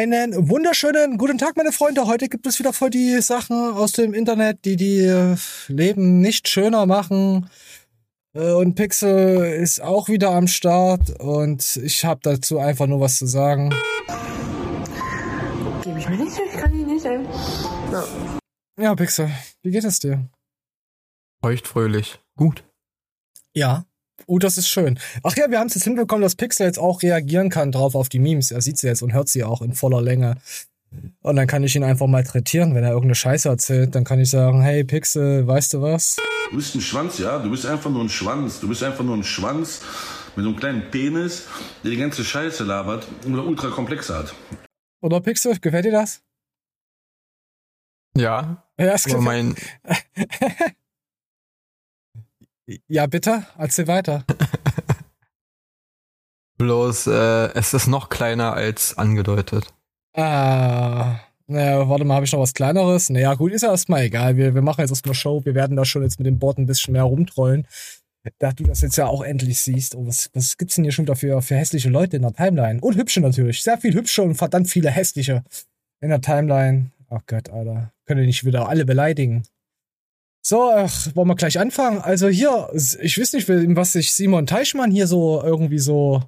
Einen wunderschönen guten Tag, meine Freunde. Heute gibt es wieder voll die Sachen aus dem Internet, die die Leben nicht schöner machen. Äh, und Pixel ist auch wieder am Start und ich habe dazu einfach nur was zu sagen. Gebe ich mir nicht, ich kann die nicht, ey. Ja. ja, Pixel, wie geht es dir? Feuchtfröhlich. Gut. Ja. Oh, das ist schön. Ach ja, wir haben es jetzt hinbekommen, dass Pixel jetzt auch reagieren kann drauf auf die Memes. Er sieht sie jetzt und hört sie auch in voller Länge. Und dann kann ich ihn einfach malträtieren, wenn er irgendeine Scheiße erzählt. Dann kann ich sagen, hey Pixel, weißt du was? Du bist ein Schwanz, ja? Du bist einfach nur ein Schwanz. Du bist einfach nur ein Schwanz mit so einem kleinen Penis, der die ganze Scheiße labert und ultra komplexe hat. Oder Pixel, gefällt dir das? Ja. Ja, es mein, ja, bitte, erzähl weiter. bloß, äh, es ist noch kleiner als angedeutet. Ah, naja, warte mal, habe ich noch was Kleineres? Naja, gut, ist ja erstmal egal. Wir, wir machen jetzt erstmal Show. Wir werden da schon jetzt mit dem Board ein bisschen mehr rumtrollen. Da du das jetzt ja auch endlich siehst. Oh, was, was gibt's denn hier schon dafür für hässliche Leute in der Timeline? Und hübsche natürlich. Sehr viel hübsche und verdammt viele hässliche in der Timeline. Oh Gott, Alter. Können nicht wieder alle beleidigen. So, ach, wollen wir gleich anfangen? Also hier, ich weiß nicht, was sich Simon Teichmann hier so irgendwie so,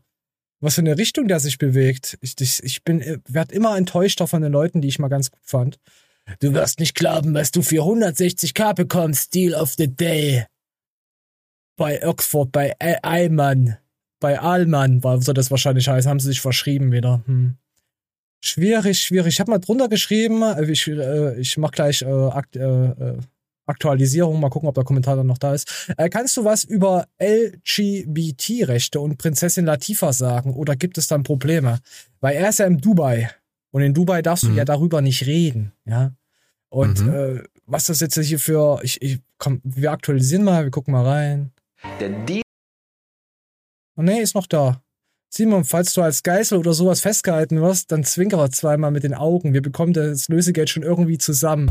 was für eine Richtung der sich bewegt. Ich, ich, ich bin, äh, werd immer enttäuschter von den Leuten, die ich mal ganz gut fand. Du wirst nicht glauben, was du für 160k bekommst, Deal of the Day. Bei Oxford, bei Allmann, bei Allmann, war soll das wahrscheinlich heißen, haben sie sich verschrieben wieder. Hm. Schwierig, schwierig. Ich habe mal drunter geschrieben, äh, ich, äh, ich mach gleich äh, Akt, äh, äh Aktualisierung, mal gucken, ob der Kommentar dann noch da ist. Äh, kannst du was über LGBT-Rechte und Prinzessin Latifa sagen oder gibt es dann Probleme? Weil er ist ja in Dubai und in Dubai darfst du Mhm. ja darüber nicht reden, ja. Und Mhm. äh, was das jetzt hier für, ich, ich, komm, wir aktualisieren mal, wir gucken mal rein. Der Deal Oh nee, ist noch da. Simon, falls du als Geißel oder sowas festgehalten wirst, dann zwinkere zweimal mit den Augen. Wir bekommen das Lösegeld schon irgendwie zusammen.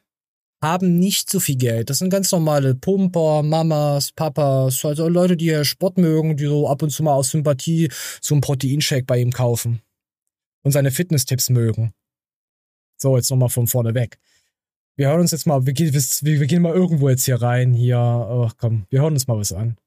haben nicht so viel Geld. Das sind ganz normale Pumper, Mamas, Papas, also Leute, die Sport mögen, die so ab und zu mal aus Sympathie so einen Proteinshake bei ihm kaufen. Und seine Fitness-Tipps mögen. So, jetzt nochmal von vorne weg. Wir hören uns jetzt mal, wir gehen, wir, wir gehen mal irgendwo jetzt hier rein, hier, ach komm, wir hören uns mal was an.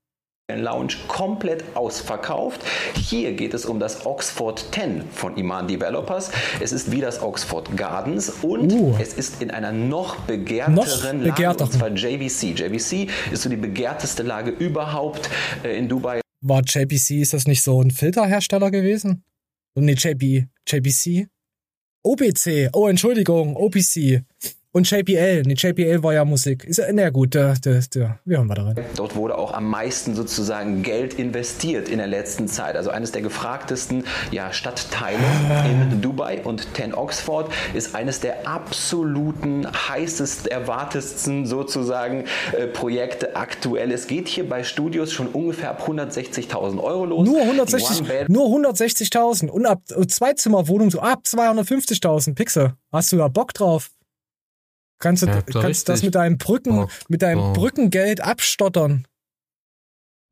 Lounge komplett ausverkauft. Hier geht es um das Oxford 10 von Iman Developers. Es ist wie das Oxford Gardens und Uh. es ist in einer noch begehrteren Noch Lage, und zwar JVC. JVC ist so die begehrteste Lage überhaupt äh, in Dubai. War JPC, ist das nicht so ein Filterhersteller gewesen? Nee, JP, JPC? OBC, oh Entschuldigung, OPC. Und JPL, nee, JPL war ja Musik. Ist ja, na gut, der, der, der, wir hören mal da rein. Dort wurde auch am meisten sozusagen Geld investiert in der letzten Zeit. Also eines der gefragtesten ja, Stadtteile in Dubai und 10 Oxford ist eines der absoluten heißesten, erwartetsten sozusagen äh, Projekte aktuell. Es geht hier bei Studios schon ungefähr ab 160.000 Euro los. Nur Die 160, One-Bed- nur 160.000 und ab äh, Zweizimmerwohnung so ab 250.000 Pixel. Hast du da Bock drauf? Kannst du, Ja, kannst das mit deinem Brücken, Bock mit deinem drauf. Brückengeld abstottern?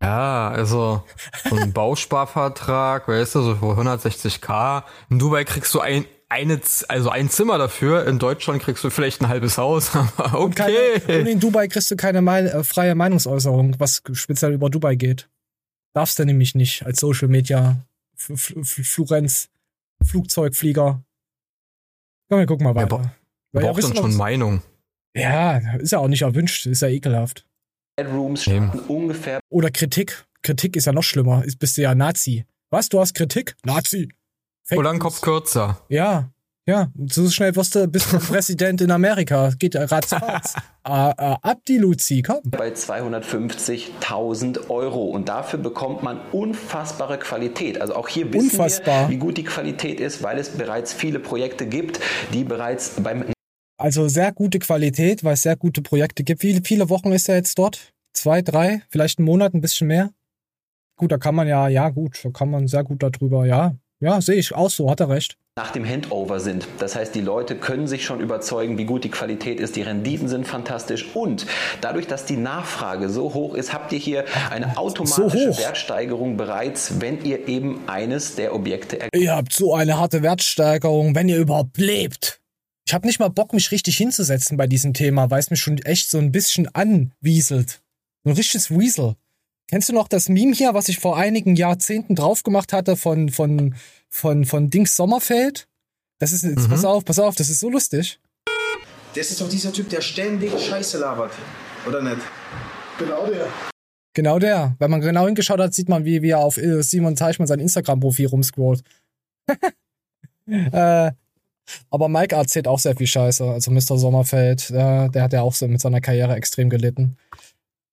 Ja, also so ein Bausparvertrag, weißt du, so für 160k. In Dubai kriegst du ein, eine, also ein Zimmer dafür. In Deutschland kriegst du vielleicht ein halbes Haus. Aber Und, keine, und okay. in Dubai kriegst du keine Mein äh, freie Meinungsäußerung, was speziell über Dubai geht. Darfst du nämlich nicht als Social Media F F Florenz Flugzeugflieger. Komm, wir gucken mal weiter. bra- Weil ja, Braucht dann schon Meinung. ja, ist ja auch nicht erwünscht, ist ja ekelhaft. Bedrooms Eben. starten ungefähr Oder Kritik. Kritik ist ja noch schlimmer. Ist, bist du ja Nazi. Was? Du hast Kritik? Nazi. Fake Oder ein. Kopf kürzer. Ja. Ja. So schnell wirst du, bist du Präsident in Amerika. Geht ja ratzfatz. äh, äh, ab die Luzi, komm. bei 250.000 Euro und dafür bekommt man unfassbare Qualität. Also auch hier wissen Unfassbar. wir, wie gut die Qualität ist, weil es bereits viele Projekte gibt, die bereits beim Also sehr gute Qualität, weil es sehr gute Projekte gibt. Wie viele Wochen ist er jetzt dort? zwei, drei, vielleicht einen Monat, ein bisschen mehr. Gut, da kann man ja, ja gut, da kann man sehr gut darüber, ja. Ja, sehe ich auch so, hat er recht. nach dem Handover sind. Das heißt, die Leute können sich schon überzeugen, wie gut die Qualität ist. Die Renditen sind fantastisch. Und dadurch, dass die Nachfrage so hoch ist, habt ihr hier eine automatische hoch. Wertsteigerung bereits, wenn ihr eben eines der Objekte Ihr habt so eine harte Wertsteigerung, wenn ihr überhaupt lebt. Ich habe nicht mal Bock, mich richtig hinzusetzen bei diesem Thema, weil es mich schon echt so ein bisschen anwieselt. So ein richtiges Weasel. Kennst du noch das Meme hier, was ich vor einigen Jahrzehnten drauf gemacht hatte von, von, von, von Dings Sommerfeld? Das ist, jetzt, pass auf, pass auf, das ist so lustig. Das ist doch dieser Typ, der ständig Scheiße labert. Oder nicht? Genau der. Genau der. Wenn man genau hingeschaut hat, sieht man, wie, wie er auf äh, Simon Teichmann sein Instagram-Profil rumscrollt. äh, aber Mike erzählt auch sehr viel Scheiße. Also Mr. Sommerfeld, äh, der hat ja auch so mit seiner Karriere extrem gelitten.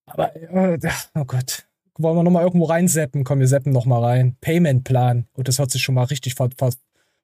Aber, äh, oh Gott. Wollen wir nochmal irgendwo reinseppen? Komm, wir seppen nochmal rein. Payment-Plan. Und das hört sich schon mal richtig ver ver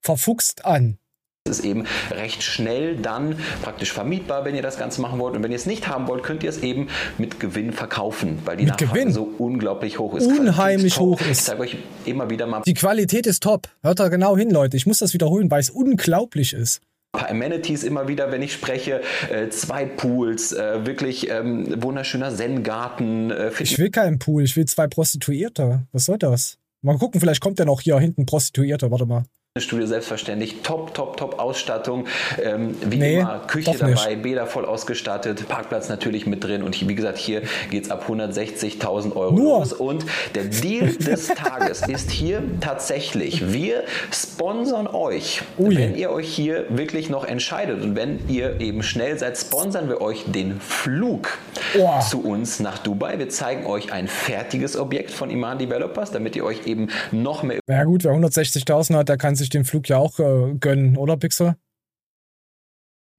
verfuchst an. Ist eben recht schnell dann praktisch vermietbar, wenn ihr das Ganze machen wollt. Und wenn ihr es nicht haben wollt, könnt ihr es eben mit Gewinn verkaufen, weil die Mit Nachfrage Gewinn? so unglaublich hoch ist. Unheimlich hoch ist. Ich zeige euch immer wieder mal Die Qualität ist top. Hört da genau hin, Leute. Ich muss das wiederholen, weil es unglaublich ist. ein paar Amenities immer wieder, wenn ich spreche. Äh, zwei Pools, äh, wirklich ähm, wunderschöner Zen-Garten. Äh, Ich will keinen Pool, ich will zwei Prostituierte. Was soll das? Mal gucken, vielleicht kommt ja noch hier hinten Prostituierte. Warte mal. Studio selbstverständlich. Top, top, top Ausstattung. Ähm, wie Nee, immer, Küche dabei, Bäder voll ausgestattet, Parkplatz natürlich mit drin. Und wie gesagt, hier geht's ab 160.000 Euro Nur. los. Und der Deal des Tages ist hier tatsächlich, wir sponsern euch. Oh wenn ihr euch hier wirklich noch entscheidet und wenn ihr eben schnell seid, sponsern wir euch den Flug Oh. zu uns nach Dubai. Wir zeigen euch ein fertiges Objekt von Iman Developers, damit ihr euch eben noch mehr Na gut, wer 160.000 hat, der kann sich den Flug ja auch äh, gönnen, oder Pixel?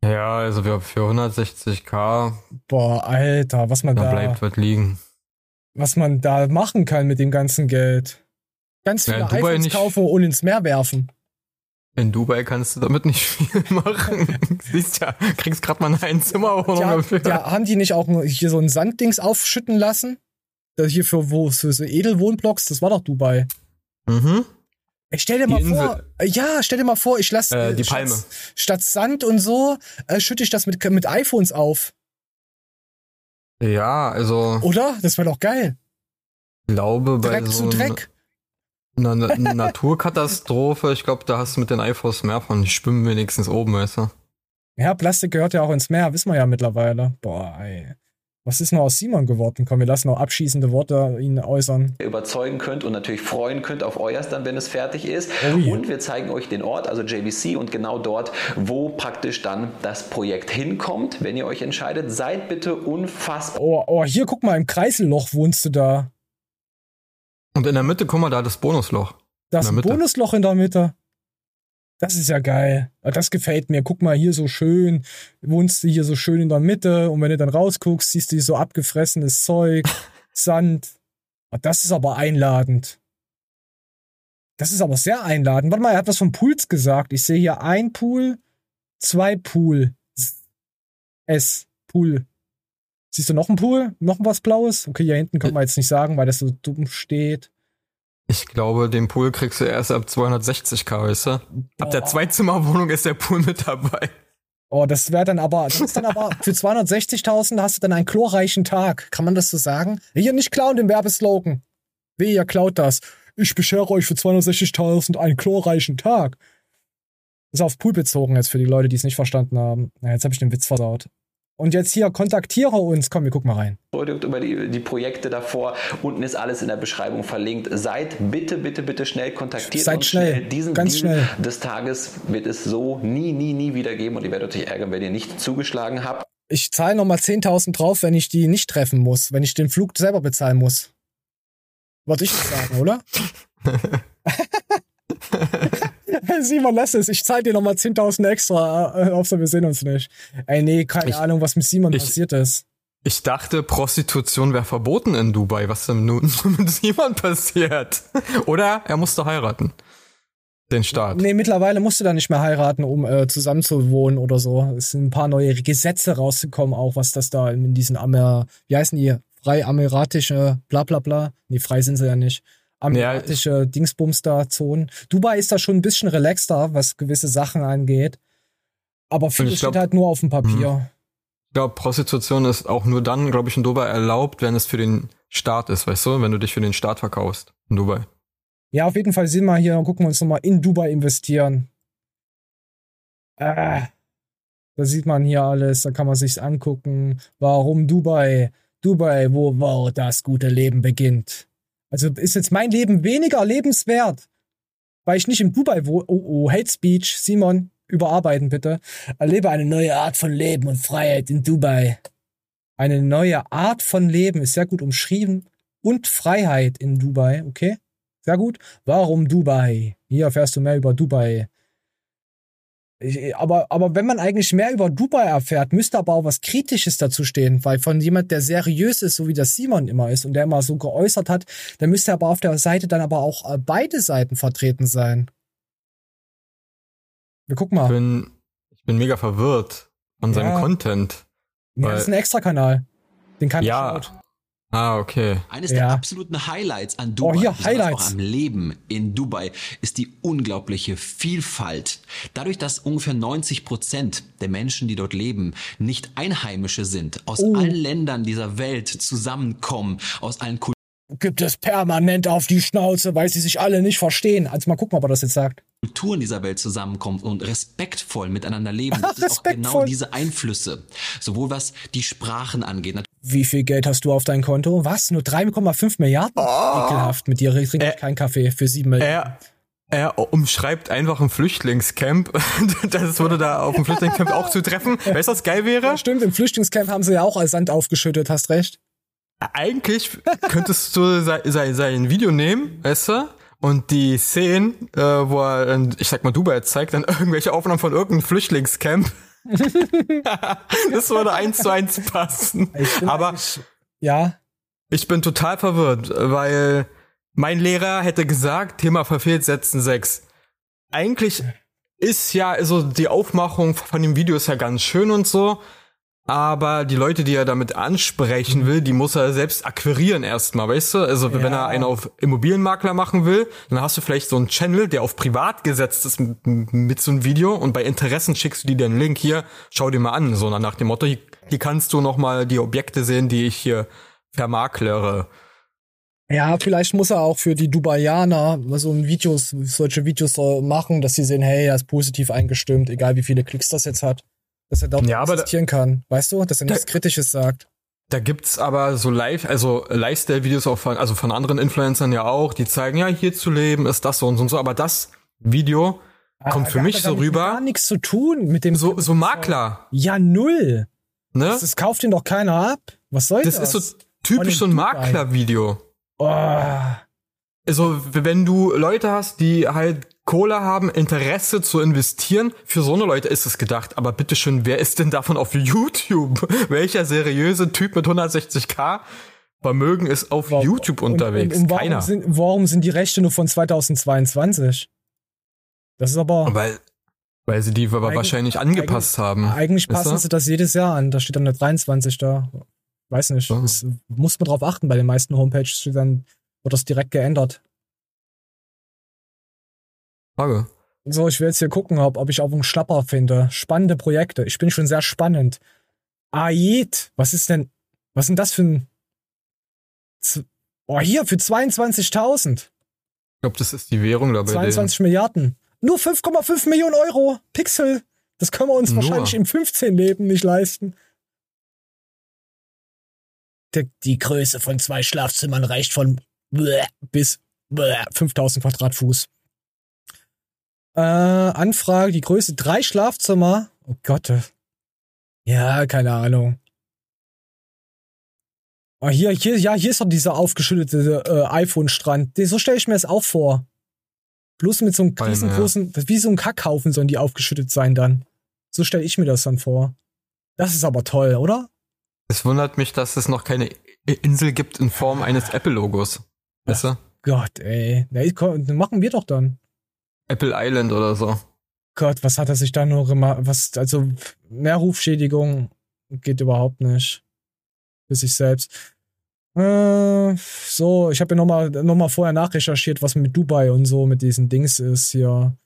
Ja, also für, für 160k, Boah, Alter, was man da da, bleibt was liegen. was man da machen kann mit dem ganzen Geld. Ganz Ja, viele Dubai iPhones nicht. kaufen und ins Meer werfen. In Dubai kannst du damit nicht viel machen. Siehst ja, kriegst grad mal eine Einzimmerwohnung Ja, dafür. ja, haben die nicht auch hier so ein Sanddings aufschütten lassen? Das hier für, wo, für so Edelwohnblocks, das war doch Dubai. Mhm. Ey, stell dir Die mal Insel. vor, ja, stell dir mal vor, ich lasse Äh, die Palme. Statt, statt Sand und so, äh, schütte ich das mit, mit iPhones auf. Ja, also Oder? Das wäre doch geil. ich glaube bei Dreck so zu Dreck. einer Na- Naturkatastrophe, ich glaube, da hast du mit den iPhones mehr von. Die schwimmen wenigstens oben, weißt du. Ja, Plastik gehört ja auch ins Meer, wissen wir ja mittlerweile. Boah, ey. Was ist noch aus Simon geworden? Komm, wir lassen noch abschließende Worte ihn äußern. überzeugen könnt und natürlich freuen könnt auf euers dann, wenn es fertig ist. Oh je. Und wir zeigen euch den Ort, also JVC und genau dort, wo praktisch dann das Projekt hinkommt. Wenn ihr euch entscheidet, seid bitte unfassbar Oh, oh, hier, guck mal, im Kreiselloch wohnst du da. Und in der Mitte, guck mal, da das Bonusloch. Da ist In. Bonusloch in der Mitte. Das ist ja geil. Ah, Das gefällt mir. Guck mal, hier so schön. Wohnst du hier so schön in der Mitte und wenn du dann rausguckst, siehst du hier so abgefressenes Zeug, Sand. Ah, Das ist aber einladend. Das ist aber sehr einladend. Warte mal, er hat was von Pools gesagt. Ich sehe hier ein Pool, zwei Pool. S. Pool. Siehst du noch ein Pool? Noch was Blaues? Okay, hier hinten können wir jetzt nicht sagen, weil das so dumm steht. Ich glaube, den Pool kriegst du erst ab 260k, weißt du? Ab der Zweizimmerwohnung ist der Pool mit dabei. Oh, das wäre dann aber, das ist dann aber für 260.000 hast du dann einen chlorreichen Tag. Kann man das so sagen? Hier nicht klauen den Werbeslogan. Wie ihr klaut das? Ich beschere euch für 260.000 einen chlorreichen Tag. Ist auf Pool bezogen jetzt für die Leute, die es nicht verstanden haben. Na, jetzt habe ich den Witz versaut. Und jetzt hier, kontaktiere uns. Komm, wir gucken mal rein. Produkt über die, die Projekte davor. Unten ist alles in der Beschreibung verlinkt. Seid bitte, bitte, bitte schnell kontaktiert. Seid uns schnell. Diesen Ganz Deal schnell. des Tages wird es so nie, nie, nie wieder geben und ihr werdet euch ärgern, wenn ihr nicht zugeschlagen habt. Ich zahle nochmal 10.000 drauf, wenn ich die nicht treffen muss. Wenn ich den Flug selber bezahlen muss. Wollte ich nicht sagen, oder? Simon, lass es. Ich zahle dir nochmal 10.000 extra. Äh, Hauptsache, wir sehen uns nicht. Ey, nee, keine Ich- Ahnung, was mit Simon ich- passiert ist. Ich dachte, Prostitution wäre verboten in Dubai. Was denn nun mit jemand passiert? Oder er musste heiraten. Den Staat. Nee, mittlerweile musst du da nicht mehr heiraten, um äh, zusammenzuwohnen oder so. Es sind ein paar neue Gesetze rausgekommen, auch was das da in diesen Amer, wie heißen die? frei emiratische, bla bla bla. Nee, frei sind sie ja nicht. Emiratische Dingsbums da Zonen. Dubai ist da schon ein bisschen relaxter, was gewisse Sachen angeht. Aber vieles steht halt nur auf dem Papier. Ich glaube, Prostitution ist auch nur dann, glaube ich, in Dubai erlaubt, wenn es für den Staat ist, weißt du? Wenn du dich für den Staat verkaufst in Dubai. Ja, auf jeden Fall sehen wir hier, gucken wir uns nochmal in Dubai investieren. Äh, da sieht man hier alles, da kann man sich's angucken. Warum Dubai? Dubai, wo, wo das gute Leben beginnt. Also ist jetzt mein Leben weniger lebenswert, weil ich nicht in Dubai wohne. Oh, oh, Hate Speech. Simon, überarbeiten bitte. Erlebe eine neue Art von Leben und Freiheit in Dubai. Eine neue Art von Leben ist sehr gut umschrieben. Und Freiheit in Dubai, okay? Sehr gut. Warum Dubai? Hier erfährst du mehr über Dubai. Ich, aber, aber wenn man eigentlich mehr über Dubai erfährt, müsste aber auch was Kritisches dazu stehen, weil von jemand, der seriös ist, so wie der Simon immer ist und der immer so geäußert hat, der müsste aber auf der Seite dann aber auch äh, beide Seiten vertreten sein. Wir gucken Ich mal. bin, ich bin mega verwirrt von seinem Ja. Content. Ja, das ist ein Extra-Kanal. Den kann Ja. ich Ah, okay. Eines Ja. der absoluten Highlights an Dubai, Oh, hier, Highlights. auch am Leben in Dubai, ist die unglaubliche Vielfalt. Dadurch, dass ungefähr 90 Prozent der Menschen, die dort leben, nicht Einheimische sind, aus Oh. allen Ländern dieser Welt zusammenkommen, aus allen gibt es permanent auf die Schnauze, weil sie sich alle nicht verstehen. Also mal gucken, ob er das jetzt sagt. Kulturen dieser Welt zusammenkommt und respektvoll miteinander leben, gibt es auch Respektvoll. genau diese Einflüsse. Sowohl was die Sprachen angeht, Wie viel Geld hast du auf dein Konto? Was? Nur 3,5 Milliarden? Ekelhaft. Mit dir trinke ich Äh, keinen Kaffee für 7 Milliarden. Er, er umschreibt einfach ein Flüchtlingscamp. Das würde da auf dem Flüchtlingscamp auch zutreffen. Weißt du, was geil wäre? Ja, stimmt, im Flüchtlingscamp haben sie ja auch als Sand aufgeschüttet, hast recht. Eigentlich könntest du sein, sein, sein Video nehmen, weißt du? Und die Szenen, äh, wo er, dann, ich sag mal, Dubai zeigt, dann irgendwelche Aufnahmen von irgendeinem Flüchtlingscamp. das würde eins zu eins passen. Aber Ja, ich bin total verwirrt, weil mein Lehrer hätte gesagt, Thema verfehlt, setzen sechs. Eigentlich ist ja, also die Aufmachung von dem Video ist ja ganz schön und so, aber die Leute, die er damit ansprechen will, die muss er selbst akquirieren erstmal, weißt du? Also wenn Ja. er einen auf Immobilienmakler machen will, dann hast du vielleicht so einen Channel, der auf privat gesetzt ist mit, mit so einem Video und bei Interessen schickst du dir den Link hier, schau dir mal an, so nach dem Motto, hier, hier kannst du noch mal die Objekte sehen, die ich hier vermaklere. Ja, vielleicht muss er auch für die Dubaianer so ein Videos, solche Videos äh, machen, dass sie sehen, hey, er ist positiv eingestimmt, egal wie viele Klicks das jetzt hat. Dass er dort Ja, existieren kann. Weißt du, dass er nichts Kritisches sagt. Da gibt's aber so live, also Lifestyle-Videos auch von, also von anderen Influencern ja auch, die zeigen, ja, hier zu leben ist das so und so und so, aber das Video kommt Ah, für da mich hat so er rüber, Gar nichts zu tun mit dem. so, so Makler, Ja, null. ne? Das, das kauft ihn doch keiner ab. Was soll das? Das ist so typisch so ein. Makler-Video. Oh, Also, wenn du Leute hast, die halt Kohle haben, Interesse zu investieren, für so eine Leute ist es gedacht. Aber bitteschön, wer ist denn davon auf YouTube? Welcher seriöse Typ mit 160k Vermögen ist auf warum- YouTube unterwegs? Und, und, und warum, Keiner. Sind, warum sind die Rechte nur von 2022? Das ist aber. Weil, weil sie die aber Eigentlich- wahrscheinlich angepasst haben. Eigentlich passen du? sie das jedes Jahr an. Da steht dann eine 23 da. Weiß nicht. Das muss man drauf achten. Bei den meisten Homepages steht dann, wird das direkt geändert. Frage. So, ich will jetzt hier gucken, ob, ob ich auch einen Schnapper finde. Spannende Projekte. Ich bin schon sehr spannend. Aid, was ist denn, was ist denn das für ein, oh, hier, für 22.000. Ich glaube, das ist die Währung da bei 22 Milliarden. Nur 5,5 Millionen Euro. Pixel. Das können wir uns Nur. wahrscheinlich im 15 Leben nicht leisten. Der, die Größe von zwei Schlafzimmern reicht von bis 5000 Quadratfuß. Äh, Anfrage, die Größe drei Schlafzimmer. Oh Gott. Ja, keine Ahnung. Oh, hier, hier, ja, hier ist doch dieser aufgeschüttete äh, iPhone-Strand. So stelle ich mir das auch vor. Bloß mit so einem riesengroßen, wie so ein Kackhaufen sollen die aufgeschüttet sein dann. So stelle ich mir das dann vor. Das ist aber toll, oder? Es wundert mich, dass es noch keine Insel gibt in Form eines Apple-Logos. Weißt du? Gott, ey. Na, machen wir doch dann. Apple Island oder so. Gott, was hat er sich da nur gemacht? Was, also, mehr Rufschädigung geht überhaupt nicht. Für sich selbst. Äh, so, ich habe ja nochmal noch mal vorher nachrecherchiert, was mit Dubai und so mit diesen Dings ist hier.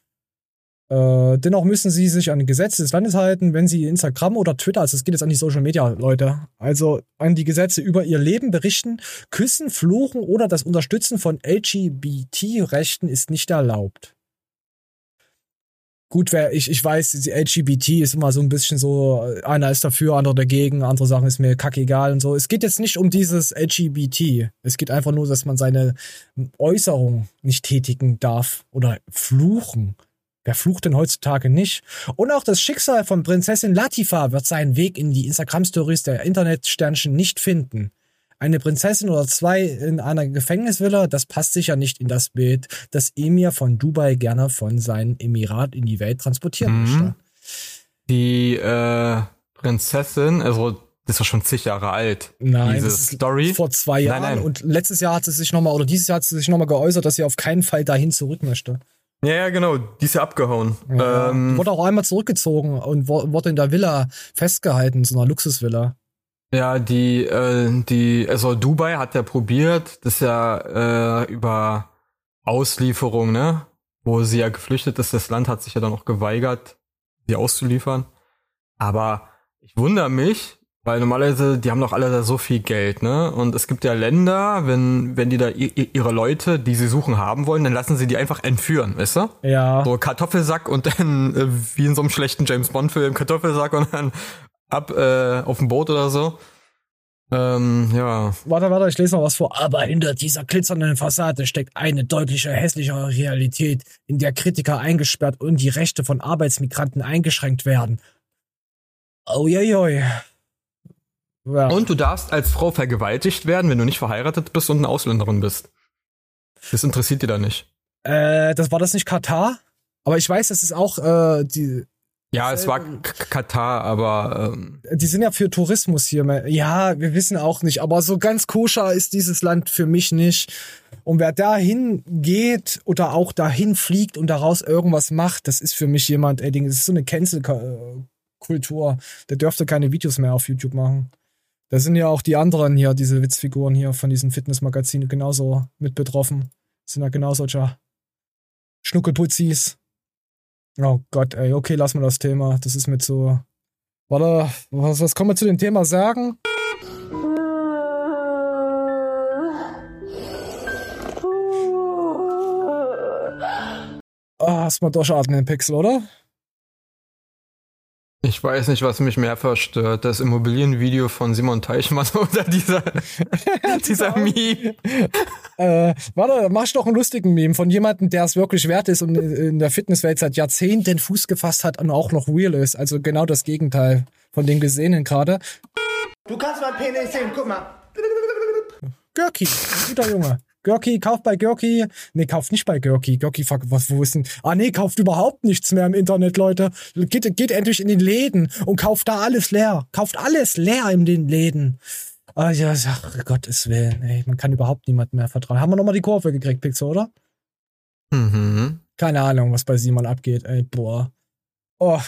Äh, dennoch müssen sie sich an Gesetze des Landes halten, wenn sie Instagram oder Twitter, also es geht jetzt an die Social Media Leute, also an die Gesetze über ihr Leben berichten, küssen, fluchen oder das Unterstützen von LGBT-Rechten ist nicht erlaubt. Gut, wer ich, ich weiß, die LGBT ist immer so ein bisschen so, einer ist dafür, andere dagegen, andere Sachen ist mir kackegal und so. Es geht jetzt nicht um dieses LGBT. Es geht einfach nur, dass man seine Äußerung nicht tätigen darf oder fluchen. Wer flucht denn heutzutage nicht? Und auch das Schicksal von Prinzessin Latifa wird seinen Weg in die Instagram-Stories der Internetsternchen nicht finden. Eine Prinzessin oder zwei in einer Gefängnisvilla, das passt sicher nicht in das Bild, das Emir von Dubai gerne von seinem Emirat in die Welt transportieren Mhm. möchte. Die äh, Prinzessin, also das ist ja schon zig Jahre alt. Nein, diese das ist Story. vor zwei Nein, Jahren nein. und letztes Jahr hat sie sich nochmal, oder dieses Jahr hat sie sich nochmal geäußert, dass sie auf keinen Fall dahin zurück möchte. Ja, ja, genau. Die ist ja abgehauen. Ja, Ähm, wurde auch einmal zurückgezogen und wurde in der Villa festgehalten, so einer Luxusvilla. Ja, die, äh, die, also Dubai hat ja probiert, das ist ja äh, über Auslieferung, ne? Wo sie ja geflüchtet ist, das Land hat sich ja dann auch geweigert, sie auszuliefern. Aber ich wundere mich, weil normalerweise, die haben doch alle da so viel Geld, ne? Und es gibt ja Länder, wenn, wenn die da ihre Leute, die sie suchen, haben wollen, dann lassen sie die einfach entführen, weißt du? Ja. So Kartoffelsack und dann äh, wie in so einem schlechten James Bond Film Kartoffelsack und dann ab äh, auf dem Boot oder so. Ähm, ja. Warte, warte, ich lese noch was vor. Aber hinter dieser glitzernden Fassade steckt eine deutliche, hässlichere Realität, in der Kritiker eingesperrt und die Rechte von Arbeitsmigranten eingeschränkt werden. Oh je, je. Ja. Und du darfst als Frau vergewaltigt werden, wenn du nicht verheiratet bist und eine Ausländerin bist. Das interessiert dir da nicht. Äh, das war das nicht Katar? Aber ich weiß, das ist auch äh, die. Ja, es war Katar, aber ähm, Die sind ja für Tourismus hier. Ja, wir wissen auch nicht, aber so ganz koscher ist dieses Land für mich nicht. Und wer dahin geht oder auch dahin fliegt und daraus irgendwas macht, das ist für mich jemand, ey, Ding, das ist so eine Cancel-Kultur. Der dürfte keine Videos mehr auf YouTube machen. Da sind ja auch die anderen hier, diese Witzfiguren hier von diesen Fitnessmagazinen genauso mit betroffen. Sind ja genau solcher Schnuckelputzis. Oh Gott, ey, okay, lass mal das Thema. Das ist mit so. Warte, was, was kann man zu dem Thema sagen? Ah, erstmal durchatmen, Pixel, oder? Ich weiß nicht, was mich mehr verstört. Das Immobilienvideo von Simon Teichmann oder dieser, dieser Meme. Äh, warte, mach doch einen lustigen Meme von jemandem, der es wirklich wert ist und in der Fitnesswelt seit Jahrzehnten Fuß gefasst hat und auch noch real ist. Also genau das Gegenteil von dem Gesehenen gerade. Du kannst mein Penis sehen, guck mal. Görki, guter Junge. Görki, kauft bei Görki. Nee, kauft nicht bei Görki. Görki, fuck, was, wo ist denn? Ah, nee, kauft überhaupt nichts mehr im Internet, Leute. Geht, geht endlich in den Läden und kauft da alles leer. Kauft alles leer in den Läden. Ah, ja, ach, Gottes Willen, ey. Man kann überhaupt niemandem mehr vertrauen. Haben wir nochmal die Kurve gekriegt, Pixel, oder? Mhm. Keine Ahnung, was bei Simon abgeht, ey, boah. Oh.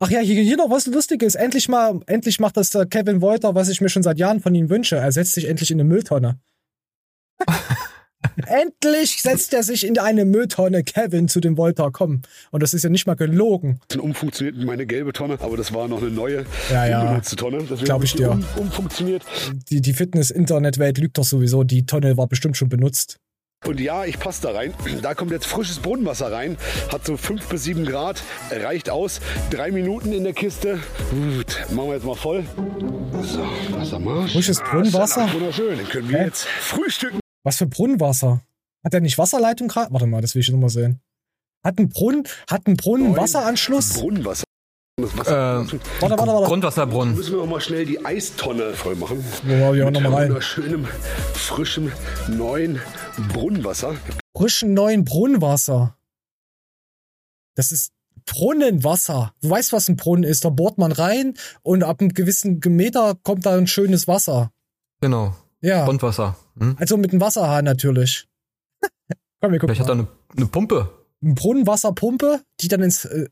Ach ja, hier, hier noch was Lustiges. Endlich mal, endlich macht das der Kevin Wolter, was ich mir schon seit Jahren von ihm wünsche. Er setzt sich endlich in eine Mülltonne. endlich setzt er sich in eine Mülltonne, Kevin, zu dem Wolter. Komm. Und das ist ja nicht mal gelogen. umfunktioniert in meine gelbe Tonne, aber das war noch eine neue, Ja, ja. Tonne. Deswegen Glaub hab ich die dir. Um, umfunktioniert. Die, die Fitness-Internet-Welt lügt doch sowieso. Die Tonne war bestimmt schon benutzt. Und ja, ich passe da rein. Da kommt jetzt frisches Brunnenwasser rein. Hat so 5 bis 7 Grad. Reicht aus. Drei Minuten in der Kiste. Gut, machen wir jetzt mal voll. So, Wassermarsch. Frisches Ah, Brunnenwasser? wunderschön. Dann können wir jetzt frühstücken. Was für Brunnenwasser? Hat er nicht Wasserleitung gerade? Warte mal, das will ich noch mal sehen. Hat ein Brunnen, hat ein Brunnen Neun Wasseranschluss? Brunnenwasser. Das Wasser. Ähm, Warte, warte, warte. Grundwasserbrunnen. Müssen wir noch mal schnell die Eistonne voll machen. Ja, ja, noch mal rein. Wunderschönem, frischem, neuen Brunnenwasser. frischen neuen Brunnenwasser. Das ist Brunnenwasser. Du weißt, was ein Brunnen ist. Da bohrt man rein und ab einem gewissen Meter kommt da ein schönes Wasser. Genau. Ja. Grundwasser. Hm? also mit einem Wasserhahn natürlich. Komm, wir gucken Vielleicht hat er mal. eine, eine Pumpe. Eine Brunnenwasserpumpe, die dann ins. Äh,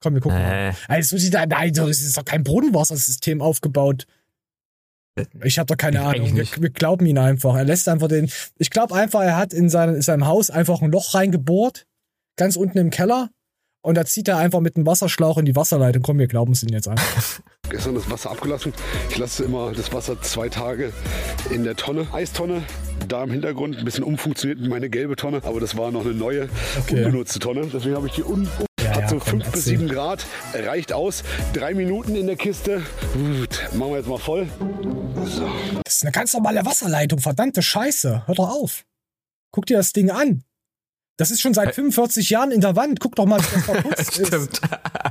komm, wir gucken mal. Nee. Also, die da, nein, das ist doch kein Brunnenwassersystem aufgebaut. Ich habe doch keine Ahnung. Wir, wir glauben ihn einfach. Er lässt einfach den. Ich glaube einfach, er hat in, seinem in seinem Haus einfach ein Loch reingebohrt, ganz unten im Keller. Und da zieht er einfach mit einem Wasserschlauch in die Wasserleitung. Komm, wir glauben es ihm jetzt einfach. Gestern das Wasser abgelassen. Ich lasse immer das Wasser zwei Tage in der Tonne, Eistonne. Da im Hintergrund ein bisschen umfunktioniert meine gelbe Tonne, aber das war noch eine neue, Okay. unbenutzte Tonne. Deswegen habe ich die un Ja, hat ja, so komm, 5 bis erzähl. 7 Grad, reicht aus. Drei Minuten in der Kiste. Gut, machen wir jetzt mal voll. So. Das ist eine ganz normale Wasserleitung. Verdammte Scheiße. Hör doch auf. Guck dir das Ding an. Das ist schon seit 45 Jahren in der Wand. Guck doch mal, wie das verputzt ist.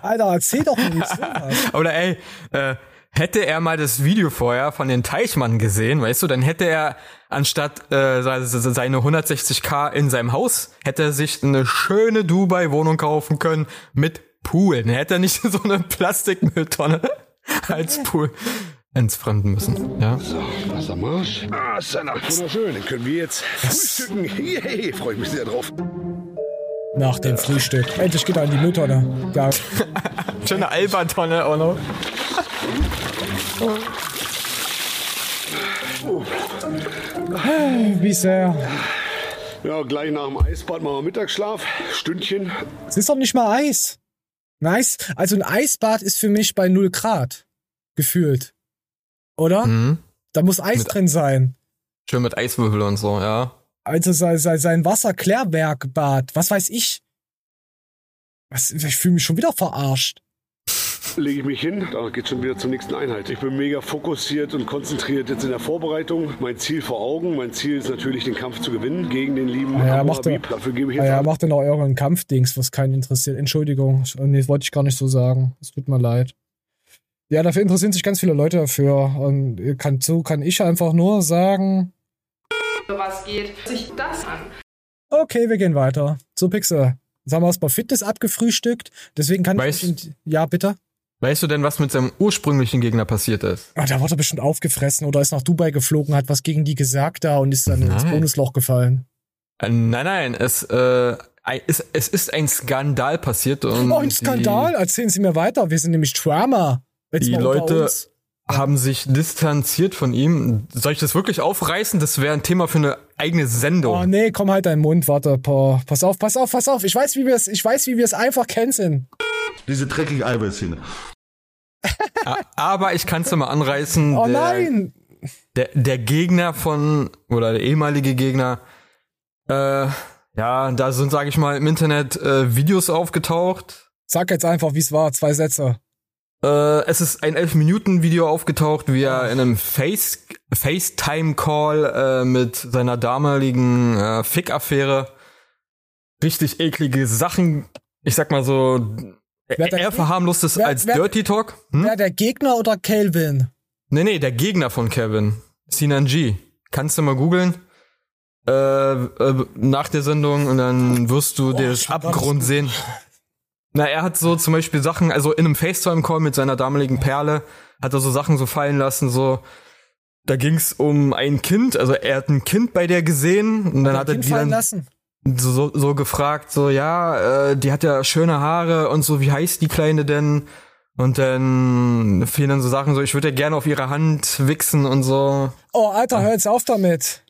Alter, erzähl doch nicht sowas. Oder ey, äh, hätte er mal das Video vorher von den Teichmann gesehen, weißt du, dann hätte er anstatt äh, se- se- seine 160k in seinem Haus, hätte er sich eine schöne Dubai-Wohnung kaufen können mit Pool. Dann hätte er nicht so eine Plastikmülltonne als Pool entfremden müssen. Ja. So, Wassermarsch. Ah, ist ja noch wunderschön. Dann können wir jetzt frühstücken. Yay, freue ich mich sehr drauf. Nach dem Frühstück. Endlich geht er in die Mülltonne. Ja, Schöne Alba-Tonne auch noch. wie sehr. Ja, gleich nach dem Eisbad machen wir Mittagsschlaf. Stündchen. Es ist doch nicht mal Eis. Nice. Also ein Eisbad ist für mich bei 0 Grad. Gefühlt. Oder? Mhm. Da muss Eis Mit- drin sein. Schön mit Eiswürfel und so, ja. Also sein, sein, sein Wasserklärwerkbad. Was weiß ich. Was, ich fühle mich schon wieder verarscht. lege ich mich hin. Da geht schon wieder zur nächsten Einheit. Ich bin mega fokussiert und konzentriert jetzt in der Vorbereitung. Mein Ziel vor Augen. Mein Ziel ist natürlich, den Kampf zu gewinnen gegen den lieben Ja, Abu macht er. Dafür gebe ich Ja, jetzt ja, alles. macht dann auch irgendein Kampfdings, was keinen interessiert. Entschuldigung. Nee, wollte ich gar nicht so sagen. Es tut mir leid. Ja, dafür interessieren sich ganz viele Leute dafür. Und kann, so kann ich einfach nur sagen, Was geht sich das an? okay, wir gehen weiter. So, Pixel. Jetzt haben wir erstmal Fitness abgefrühstückt. Deswegen kann Weißt- ich. nicht- Ja, bitte? Weißt du denn, was mit seinem ursprünglichen Gegner passiert ist? Ah, da wurde er bestimmt aufgefressen oder ist nach Dubai geflogen, hat was gegen die gesagt da und ist dann ins Nein. Bonusloch gefallen. Äh, nein, nein, es, äh, es, es ist ein Skandal passiert und Oh, ein Skandal. Erzählen Sie mir weiter. Wir sind nämlich Drama. Jetzt Die Leute haben sich distanziert von ihm. Soll ich das wirklich aufreißen? Das wäre ein Thema für eine eigene Sendung. Oh nee, komm halt deinen Mund, warte, pa- pass auf, pass auf, pass auf. Ich weiß, wie wir es, ich weiß, wie wir es einfach canceln. Diese dreckige Eiweißhähne. Aber ich kann es mal anreißen. Oh der, nein! Der, der Gegner von, oder der ehemalige Gegner, äh, ja, da sind, sage ich mal, im Internet äh, Videos aufgetaucht. Sag jetzt einfach, wie es war. Zwei Sätze. Äh, es ist ein 11-Minuten-Video aufgetaucht, wie er in einem Face FaceTime-Call äh, mit seiner damaligen äh, Fick-Affäre richtig eklige Sachen, ich sag mal so, Wer er, der- er verharmlost wer- als wer- Dirty Talk. Hm? Wer der Gegner oder Calvin? Nee, nee, der Gegner von Kevin. Sinan G. Kannst du mal googeln. Äh, äh, nach der Sendung und dann wirst du den ich hab Abgrund sehen. Na, er hat so zum Beispiel Sachen, also in einem FaceTime-Call mit seiner damaligen Perle, hat er so Sachen so fallen lassen, so, da ging's um ein Kind, also er hat ein Kind bei der gesehen und dann hat er Kind die dann lassen. so, so, so gefragt, so, ja, äh, die hat ja schöne Haare und so, wie heißt die Kleine denn? Und dann fielen dann so Sachen so, ich würde ja gerne auf ihre Hand wichsen und so. Oh, Alter, hör jetzt auf damit.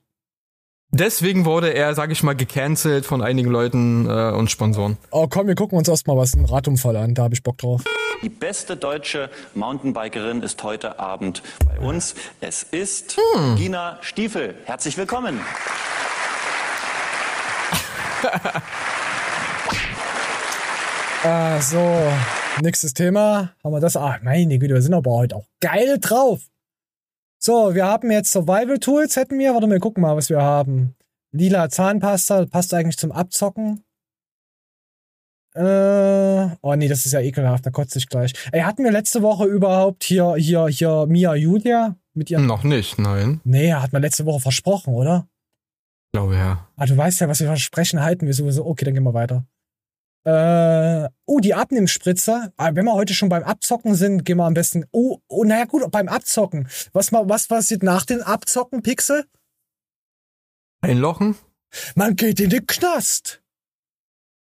Deswegen wurde er, sag ich mal, gecancelt von einigen Leuten äh, und Sponsoren. Oh, komm, wir gucken uns erstmal was einen Radunfall an. Da habe ich Bock drauf. Die beste deutsche Mountainbikerin ist heute Abend bei uns. Es ist Gina Stiefel. Herzlich willkommen. Äh, so, nächstes Thema. Haben wir das? Ah, meine Güte, wir sind aber heute auch geil drauf. So, wir haben jetzt Survival Tools, hätten wir. Warte mal, gucken mal, was wir haben. Lila Zahnpasta, passt eigentlich zum Abzocken. Äh, oh nee, das ist ja ekelhaft, da kotze ich gleich. Ey, hatten wir letzte Woche überhaupt hier, hier, hier Mia Julia mit ihrem. Noch nicht, nein. Nee, hat man letzte Woche versprochen, oder? Glaube ja. Ah, du weißt ja, was wir versprechen, halten wir sowieso. Okay, dann gehen wir weiter. Äh, oh, die Abnehmspritze. Ah, wenn wir heute schon beim Abzocken sind, gehen wir am besten. Oh, oh naja, gut, beim Abzocken. Was, was passiert nach dem Abzocken, Pixel? Einlochen? Man geht in den Knast.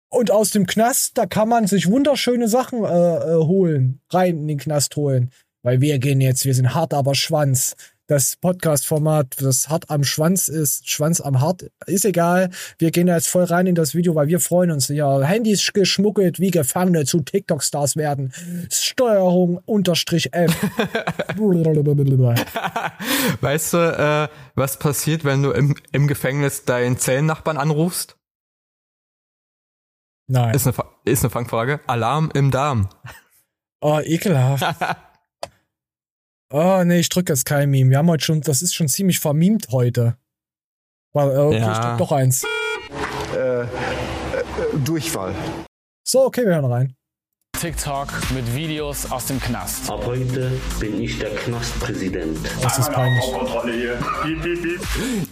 Und aus dem Knast, da kann man sich wunderschöne Sachen äh, äh, holen. Rein in den Knast holen. Weil wir gehen jetzt, wir sind hart, aber Schwanz. Das Podcast-Format, das hart am Schwanz ist, Schwanz am Hart, ist egal. Wir gehen da jetzt voll rein in das Video, weil wir freuen uns. Ja, Handys geschmuggelt, wie Gefangene zu TikTok-Stars werden. Steuerung unterstrich F. Weißt du, äh, was passiert, wenn du im, im Gefängnis deinen Zellennachbarn anrufst? Nein. Ist eine, ist eine Fangfrage. Alarm im Darm. Oh, ekelhaft. Oh, nee, ich drücke jetzt kein Meme. Wir haben heute schon, das ist schon ziemlich vermimt heute. Weil, äh, okay, Ja. ich drück doch eins. Durchfall. So, okay, wir hören rein. TikTok mit Videos aus dem Knast. Ab heute bin ich der Knastpräsident. Das ist peinlich.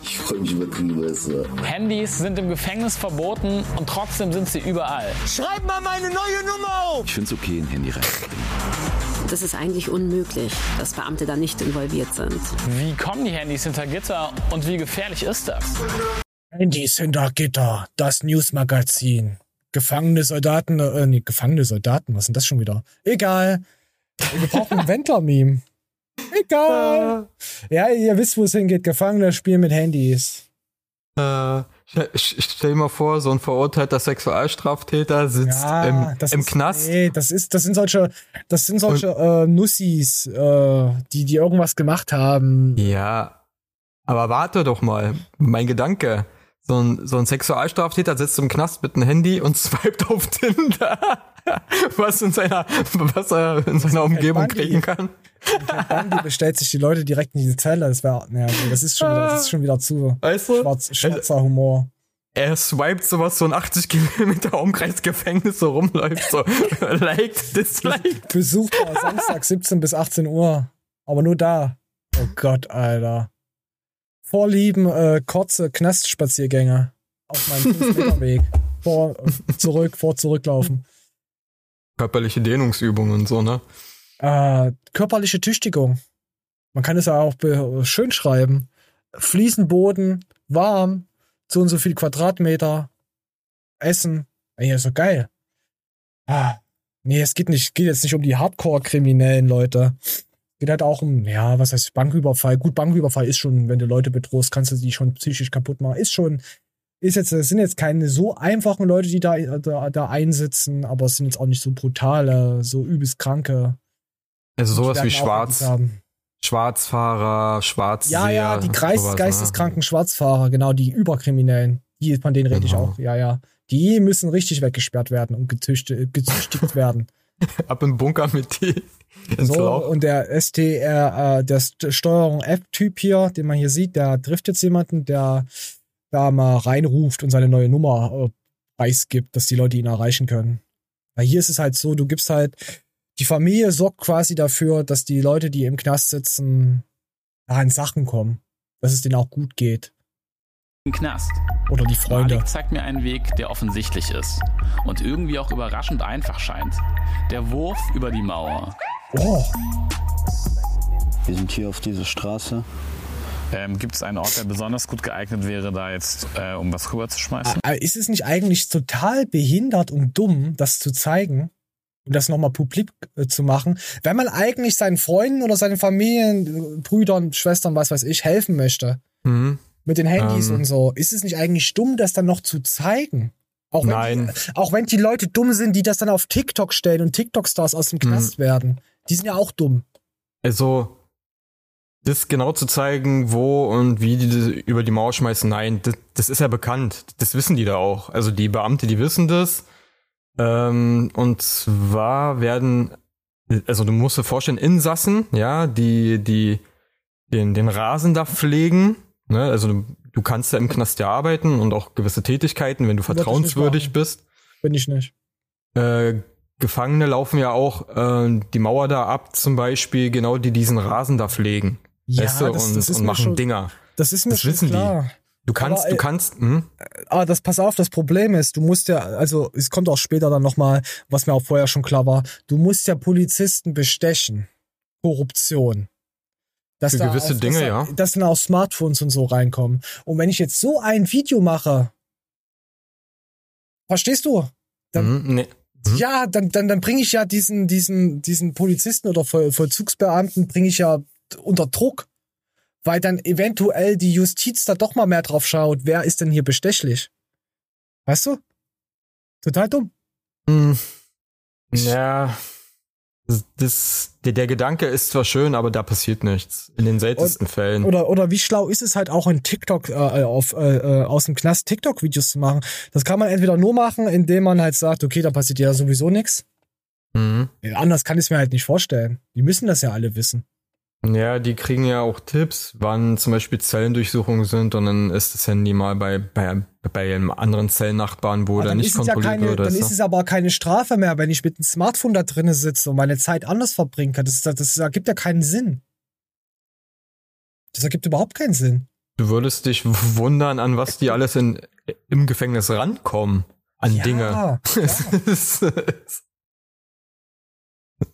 Ich freue mich über Grünwässer. Handys sind im Gefängnis verboten und trotzdem sind sie überall. Schreib mal meine neue Nummer auf! Ich finde es okay, ein Handy reinzubringen. Das ist eigentlich unmöglich, dass Beamte da nicht involviert sind. Wie kommen die Handys hinter Gitter und wie gefährlich ist das? Handys hinter Gitter, das Newsmagazin. Gefangene Soldaten, äh, nee, gefangene Soldaten, was sind das schon wieder? Egal. Wir brauchen ein Wendler-Meme. Egal. Ja, ihr wisst, wo es hingeht. Gefangene spielen mit Handys. Äh, stell, stell dir mal vor, so ein verurteilter Sexualstraftäter sitzt im, das im ist, Knast. Nee, das ist, das sind solche, das sind solche äh, Nussis, äh, die, die irgendwas gemacht haben. Ja, aber warte doch mal. Mein Gedanke. So ein, so ein Sexualstraftäter sitzt im Knast mit einem Handy und swiped auf Tinder. Was in seiner, was er in seiner Umgebung Bundy. kriegen kann. Bandi bestellt sich die Leute direkt in die Zelle. Das wäre, ja, nee, das ist schon wieder, das ist schon wieder zu Weißt du? schwarz, schwarzer Humor. Er swiped sowas, so ein 80 Kilometer Umkreisgefängnis so rumläuft, so liked, disliked. Besuchbar Samstag 17 bis 18 Uhr. Aber nur da. Oh Gott, Alter. Vorlieben, äh, kurze Knastspaziergänge auf meinem 5-Meter-Weg. Vor, zurück, vor, zurücklaufen. Körperliche Dehnungsübungen und so, ne? Äh, körperliche Tüchtigung. Man kann es ja auch schön schreiben. Fliesenboden, warm, so und so viel Quadratmeter, Essen. Ey, ist doch geil. Ah, nee, es geht nicht, geht jetzt nicht um die Hardcore-Kriminellen, Leute. Geht halt auch um, ja, was heißt Banküberfall. Gut, Banküberfall ist schon, wenn du Leute bedrohst, kannst du die schon psychisch kaputt machen. Ist schon, ist jetzt, es sind jetzt keine so einfachen Leute, die da, da, da einsitzen, aber es sind jetzt auch nicht so brutale, so übelst kranke. Also sowas wie Schwarz. Schwarzfahrer, Schwarzseher. Ja, ja, die Kreis, sowas, ne? geisteskranken Schwarzfahrer, genau, die Überkriminellen. Die, von denen rede ich Genau. auch, ja, ja. Die müssen richtig weggesperrt werden und gezüchtet, gezüchtigt werden. Ab im Bunker mit die So, und der STR, äh, der St Steuerung F-Typ hier, den man hier sieht, der trifft jetzt jemanden, der da mal reinruft und seine neue Nummer äh, preisgibt, dass die Leute ihn erreichen können. Weil hier ist es halt so, du gibst halt, die Familie sorgt quasi dafür, dass die Leute, die im Knast sitzen, da in Sachen kommen. Dass es denen auch gut geht. Im Knast. Oder die Freunde. Malik zeigt mir einen Weg, der offensichtlich ist und irgendwie auch überraschend einfach scheint. Der Wurf über die Mauer. Oh, Wir sind hier auf dieser Straße. Ähm, Gibt es einen Ort, der besonders gut geeignet wäre, da jetzt äh, um was rüberzuschmeißen? äh, ist es nicht eigentlich total behindert und dumm, das zu zeigen und das nochmal publik äh, zu machen, wenn man eigentlich seinen Freunden oder seinen Familien, äh, Brüdern, Schwestern, was weiß ich, helfen möchte? Mhm. Mit den Handys Ähm. und so. Ist es nicht eigentlich dumm, das dann noch zu zeigen? Auch wenn, Nein. Die, auch wenn die Leute dumm sind, die das dann auf TikTok stellen und TikTok-Stars aus dem Knast werden. Die sind ja auch dumm. Also, das genau zu zeigen, wo und wie die das über die Mauer schmeißen, nein, das, das ist ja bekannt. Das wissen die da auch. Also die Beamte, die wissen das. Ähm, und zwar werden, also du musst dir vorstellen, Insassen, ja, die, die den, den Rasen da pflegen. Ne? Also du, du kannst ja im Knast ja arbeiten und auch gewisse Tätigkeiten, wenn du vertrauenswürdig bist. Bin ich nicht. Äh, Gefangene laufen ja auch äh, die Mauer da ab, zum Beispiel, genau die diesen Rasen da pflegen. Ja, weißt du, das- und, das ist und machen schon- Dinger. Das ist mir Das schon wissen die. klar. Du kannst, Aber, du äh, kannst, hm? Aber das, pass auf, das Problem ist, du musst ja, also es kommt auch später dann nochmal, was mir auch vorher schon klar war, du musst ja Polizisten bestechen. Korruption. Dass Für da gewisse auch, Dinge, dass, da- ja. Dass dann auch Smartphones und so reinkommen. Und wenn ich jetzt so ein Video mache, verstehst du? Dann, Mhm, nee. Ja, dann, dann, dann bringe ich ja diesen, diesen, diesen Polizisten oder Voll, Vollzugsbeamten bringe ich ja unter Druck. Weil dann eventuell die Justiz da doch mal mehr drauf schaut, wer ist denn hier bestechlich? Weißt du? Total dumm. Hm. Ja. Das, das, der, der Gedanke ist zwar schön, aber da passiert nichts. In den seltensten Fällen. Oder, oder wie schlau ist es halt auch in TikTok äh, auf, äh, äh, aus dem Knast TikTok-Videos zu machen? Das kann man entweder nur machen, indem man halt sagt, okay, da passiert ja sowieso nichts. Mhm. Anders kann ich es mir halt nicht vorstellen. Die müssen das ja alle wissen. Ja, die kriegen ja auch Tipps, wann zum Beispiel Zellendurchsuchungen sind und dann ist das Handy mal bei, bei, bei einem anderen Zellnachbarn, wo der nicht es ja kontrolliert keine, wird. dann ist es aber keine Strafe mehr, wenn ich mit dem Smartphone da drinnen sitze und meine Zeit anders verbringen kann. Das, das, das ergibt ja keinen Sinn. Das ergibt überhaupt keinen Sinn. Du würdest dich wundern, an was die alles in, im Gefängnis rankommen. An Ja, Dinge. Ist-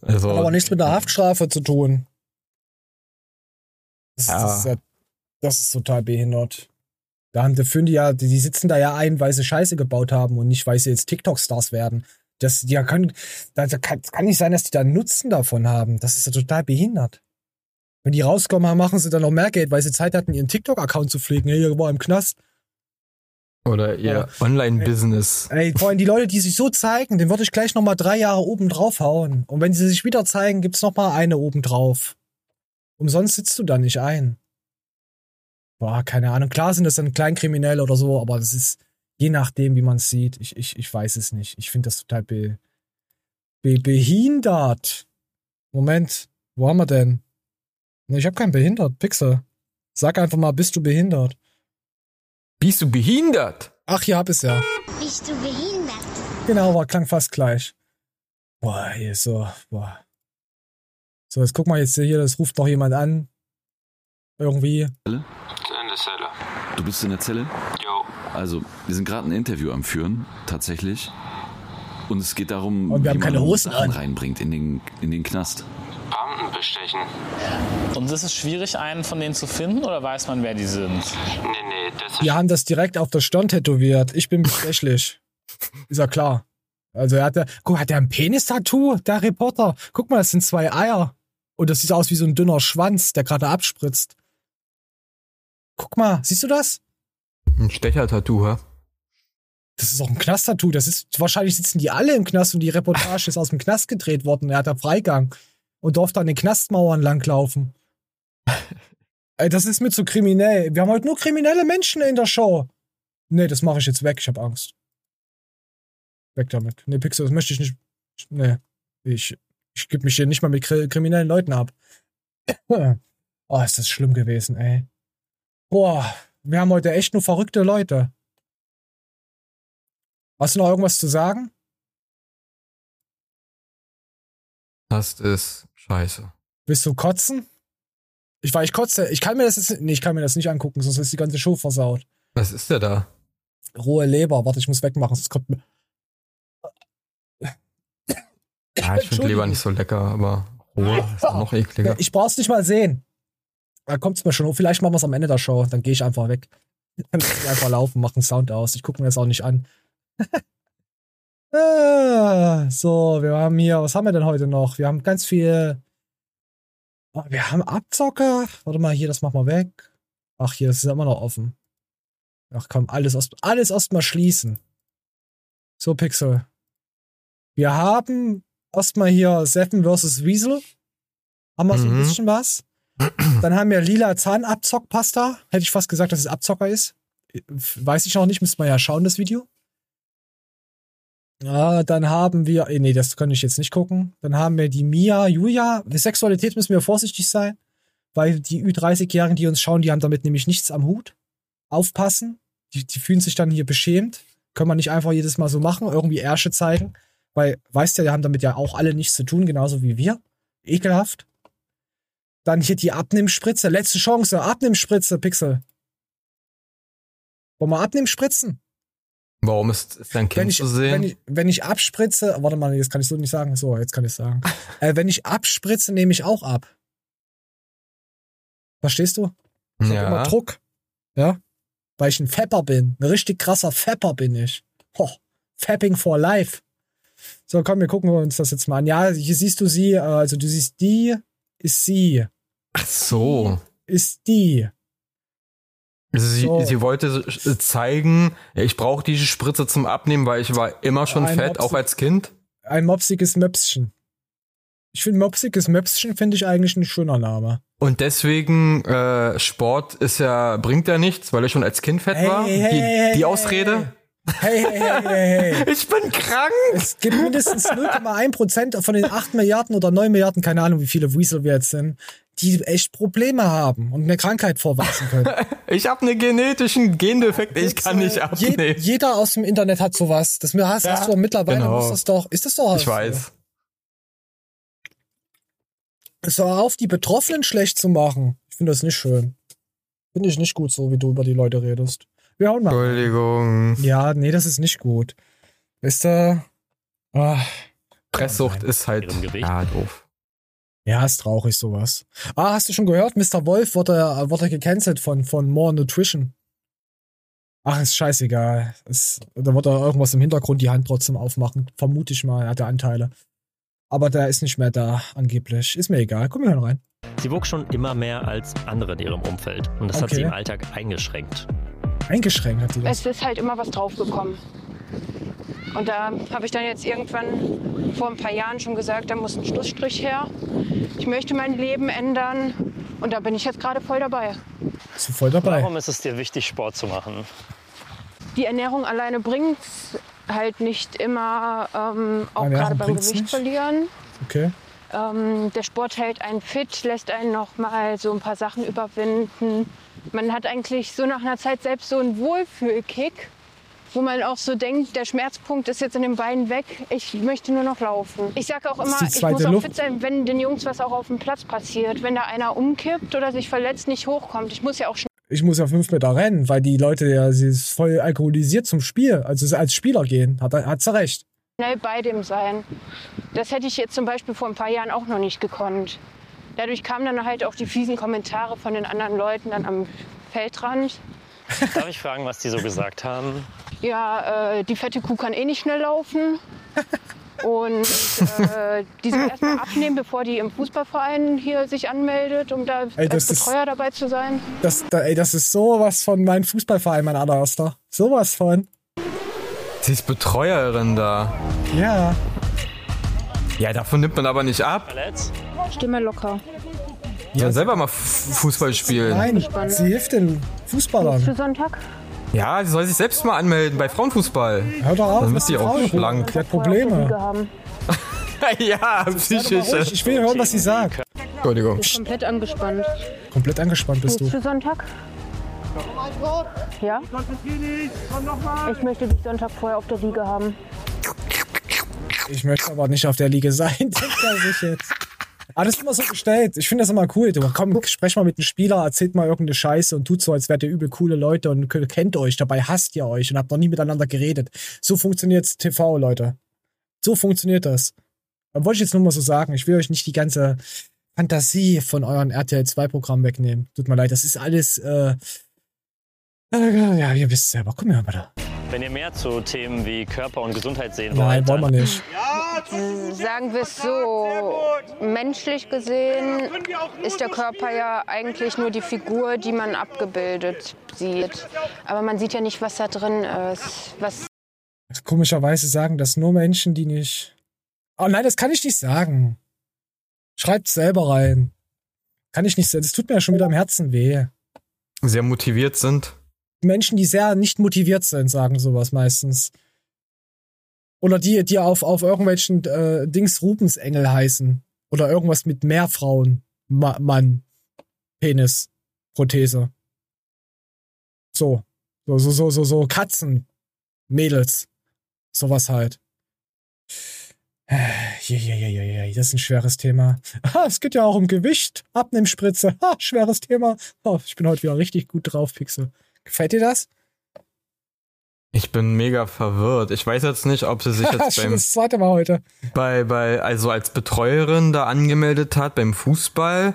also, Hat aber nichts mit einer Haftstrafe zu tun. Das, Ja. das, ist, ja, das ist total behindert. Da haben, die ja, die, die sitzen da ja ein, weil sie Scheiße gebaut haben und nicht, weil sie jetzt TikTok-Stars werden. Das, die können, da, da kann, kann nicht sein, dass die da einen Nutzen davon haben. Das ist ja total behindert. Wenn die rauskommen, machen sie dann noch mehr Geld, weil sie Zeit hatten, ihren TikTok-Account zu pflegen. Hey, war im Knast. oder ihr Online-Business. Ey, vor allem die Leute, die sich so zeigen, den würde ich gleich nochmal drei Jahre oben drauf hauen. Und wenn sie sich wieder zeigen, gibt's noch mal eine oben drauf. Umsonst sitzt du da nicht ein. Boah, keine Ahnung. Klar sind das dann Kleinkriminelle oder so, aber das ist je nachdem, wie man es sieht. Ich, ich, ich weiß es nicht. Ich finde das total be, be, behindert. Moment, wo haben wir denn? Ne, ich habe keinen behindert. Pixel. Sag einfach mal, bist du behindert? Bist du behindert? Ach, hier hab ich's ja. Bist du behindert? Genau, war klang fast gleich. Boah, hier ist so, boah. So, jetzt guck mal jetzt hier, das ruft noch jemand an. Irgendwie. In der Zelle. Du bist in der Zelle? Jo. Also, wir sind gerade ein Interview am Führen, tatsächlich. Und es geht darum, Und wir haben wie man keine Hosen Sachen an. reinbringt in den, in den Knast. Beamten bestechen. Und ist es schwierig, einen von denen zu finden oder weiß man, wer die sind? Nee, nee, das Die haben das direkt auf der Stirn tätowiert. Ich bin bestechlich. ist ja klar. Also er hat ja, guck, hat er ein Penis-Tattoo, der Reporter? Guck mal, das sind zwei Eier. Und das sieht aus wie so ein dünner Schwanz, der gerade abspritzt. Guck mal, siehst du das? Ein Stecher-Tattoo, hä? Das ist auch ein Knast-Tattoo. Das ist, wahrscheinlich sitzen die alle im Knast und die Reportage ist aus dem Knast gedreht worden. Er hat da Freigang und durfte an den Knastmauern langlaufen. Ey, das ist mir zu kriminell. Wir haben heute nur kriminelle Menschen in der Show. Nee, das mache ich jetzt weg. Ich habe Angst. Weg damit. Nee, Pixel, das möchte ich nicht. Nee. Ich, ich gebe mich hier nicht mal mit kri kriminellen Leuten ab. Oh, ist das schlimm gewesen, ey. Boah, wir haben heute echt nur verrückte Leute. Hast du noch irgendwas zu sagen? Das ist scheiße. Willst du kotzen? Ich war, ich kotze. Ich kann mir das jetzt, nee, ich kann mir das nicht angucken, sonst ist die ganze Show versaut. Was ist der da? Rohe Leber. Warte, ich muss wegmachen, sonst kommt mir. Ja, ich finde Leber nicht so lecker, aber roh ist dann noch ekliger. Ich brauch's nicht mal sehen. Da kommt's mir schon. hoch. Vielleicht machen wir's am Ende der Show. Dann gehe ich einfach weg. Dann lass ich einfach laufen, mach einen Sound aus. Ich gucke mir das auch nicht an. Ah, so, wir haben hier, was haben wir denn heute noch? Wir haben ganz viel. Oh, Wir haben Abzocker. Warte mal, hier, das machen wir weg. Ach, hier, das ist immer noch offen. Ach komm, alles erst, alles erstmal schließen. So, Pixel. Wir haben erstmal hier Seven vs. Weasel. Haben wir so ein Mhm. bisschen was. Dann haben wir lila Zahnabzockpasta. Hätte ich fast gesagt, dass es Abzocker ist. Weiß ich noch nicht, müsste man ja schauen, das Video. Ja, dann haben wir, eh, nee, das kann ich jetzt nicht gucken. Dann haben wir die Mia, Julia. Die Sexualität müssen wir vorsichtig sein, weil die Ü30-Jährigen, die uns schauen, die haben damit nämlich nichts am Hut. Aufpassen. Die, die fühlen sich dann hier beschämt. Können wir nicht einfach jedes Mal so machen, irgendwie Ärsche zeigen. Weil, weißt ja, die haben damit ja auch alle nichts zu tun, genauso wie wir. Ekelhaft. Dann hier die Abnimmspritze. Letzte Chance. Abnimmspritze, Pixel. Wollen wir Abnimmspritzen? Warum ist, ist dein Wenn Kind ich, zu sehen? wenn, ich, wenn ich abspritze, warte mal, jetzt kann ich so nicht sagen. So, jetzt kann ich sagen. äh, wenn ich abspritze, nehme ich auch ab. Verstehst du? Ich Ja. immer Druck. Ja? Weil ich ein Fapper bin. Ein richtig krasser Fapper bin ich. Ho, Fapping for life. So, komm, wir gucken uns das jetzt mal an. Ja, hier siehst du sie, äh, also du siehst die, ist sie. Ach so. ist die. Also sie, So. sie wollte äh, zeigen, ich brauche diese Spritze zum Abnehmen, weil ich war immer schon Ein fett, Mopsi- auch als Kind. Ein mopsiges Möpschen. Ich finde mopsiges Möpschen finde ich eigentlich ein schöner Name. Und deswegen, äh, Sport ist ja, bringt ja nichts, weil ich schon als Kind fett Hey, war. hey, die hey, die Ausrede. Hey, hey, hey, hey, hey. Ich bin krank. Es gibt mindestens 0,1 Prozent von den 8 Milliarden oder 9 Milliarden, keine Ahnung, wie viele Weasel wir jetzt sind, die echt Probleme haben und eine Krankheit vorweisen können. Ich habe einen genetischen Gendefekt, ich kann nicht Je, abnehmen. jeder aus dem Internet hat sowas. Das hast, hast du mittlerweile genau. ist das doch, ist das doch Ich weiß. So auf die Betroffenen schlecht zu machen. Ich finde das nicht schön. Finde ich nicht gut, so wie du über die Leute redest. Wir hauen mal. Entschuldigung. Ja, nee, das ist nicht gut. Wisst ihr? Ah, Presssucht ist halt ja, doof. ja, ist traurig sowas. Ah, hast du schon gehört? Mr. Wolf wurde, wurde gecancelt von, von More Nutrition. Ach, ist scheißegal. Es, da wird er irgendwas im Hintergrund die Hand trotzdem aufmachen. Vermute ich mal, er hat ja Anteile. Aber der ist nicht mehr da, angeblich. Ist mir egal. Komm, wir hören rein. Sie wog schon immer mehr als andere in ihrem Umfeld. Und das hat Okay. sie im Alltag eingeschränkt. Eingeschränkt hat sie das. Es ist halt immer was draufgekommen. Und da habe ich dann jetzt irgendwann vor ein paar Jahren schon gesagt, da muss ein Schlussstrich her. Ich möchte mein Leben ändern. Und da bin ich jetzt gerade voll dabei. Bist du voll dabei? Warum ist es dir wichtig, Sport zu machen? Die Ernährung alleine bringt halt nicht immer, ähm, auch gerade beim Gewicht nicht? verlieren. Okay. Ähm, der Sport hält einen fit, lässt einen noch mal so ein paar Sachen überwinden. Man hat eigentlich so nach einer Zeit selbst so einen Wohlfühlkick, wo man auch so denkt, der Schmerzpunkt ist jetzt in den Beinen weg. Ich möchte nur noch laufen. Ich sage auch immer, ich muss auch Luft. fit sein, wenn den Jungs was auch auf dem Platz passiert. Wenn da einer umkippt oder sich verletzt, nicht hochkommt. Ich muss ja auch Ich muss ja fünf Meter rennen, weil die Leute ja, sie ist voll alkoholisiert zum Spiel, also als Spieler gehen. Hat, er- hat sie recht. Schnell bei dem sein. Das hätte ich jetzt zum Beispiel vor ein paar Jahren auch noch nicht gekonnt. Dadurch kamen dann halt auch die fiesen Kommentare von den anderen Leuten dann am Feldrand. Darf ich fragen, was die so gesagt haben? Ja, äh, die fette Kuh kann eh nicht schnell laufen. Und äh, die soll erstmal abnehmen, bevor die im Fußballverein hier sich anmeldet, um da Ey, als das ist- Betreuer dabei zu sein. Das, da, ey, das ist sowas von meinem Fußballverein, mein allererster. Sowas von. Sie ist Betreuerin da. Ja. Ja, davon nimmt man aber nicht ab. Stimme locker. Ja, dann selber mal Fußball spielen. Nein, sie hilft den Für Fußballern. Sonntag? Ja, sie soll sich selbst mal anmelden bei Frauenfußball. Hör doch auf. Dann du ja auch Frau- schlank. Die hat Probleme. Haben. ja, psychische. Ich will hören, was sie sagt. Entschuldigung. Ist komplett angespannt. Komplett angespannt bist Bist du. für Sonntag? Ja? Ich möchte dich Sonntag vorher auf der Liege haben. Ich möchte aber nicht auf der Liege sein, denkt er sich jetzt. Aber das ist immer so gestellt. Ich finde das immer cool. Du komm, sprech mal mit einem Spieler, erzählt mal irgendeine Scheiße und tut so, als wärt ihr übel coole Leute und kennt euch. Dabei hasst ihr euch und habt noch nie miteinander geredet. So funktioniert's TV, Leute. So funktioniert das. Da wollte ich jetzt nur mal so sagen. Ich will euch nicht die ganze Fantasie von euren RTL 2 Programm wegnehmen. Tut mir leid, das ist alles, äh, ja, ihr wisst selber. Komm her, bitte. Wenn ihr mehr zu Themen wie Körper und Gesundheit sehen Nein, wollt, wollen wir nicht. Sagen wir es so, menschlich gesehen ist der Körper ja eigentlich nur die Figur, die man abgebildet sieht. Aber man sieht ja nicht, was da drin ist. Was Komischerweise sagen das nur Menschen, die nicht. Oh nein, das kann ich nicht sagen. Schreibt selber rein. Kann ich nicht sagen. Das tut mir ja schon wieder im Herzen weh. Sehr motiviert sind. Menschen, die sehr nicht motiviert sind, sagen sowas meistens. Oder die, die auf, auf irgendwelchen äh, Dings Rubensengel heißen. Oder irgendwas mit Mehrfrauen. Ma Mann. Penis. Prothese. So. So, so, so, so, so Katzen. Mädels. Sowas halt. Je, je, je, je, je, Das ist ein schweres Thema. Ah, es geht ja auch um Gewicht. Abnehmspritze. Ha, schweres Thema. Oh, ich bin heute wieder richtig gut drauf, Pixel. Gefällt dir das? Ich bin mega verwirrt. Ich weiß jetzt nicht, ob sie sich jetzt beim, das zweite Mal heute. bei, bei, also als Betreuerin da angemeldet hat beim Fußball,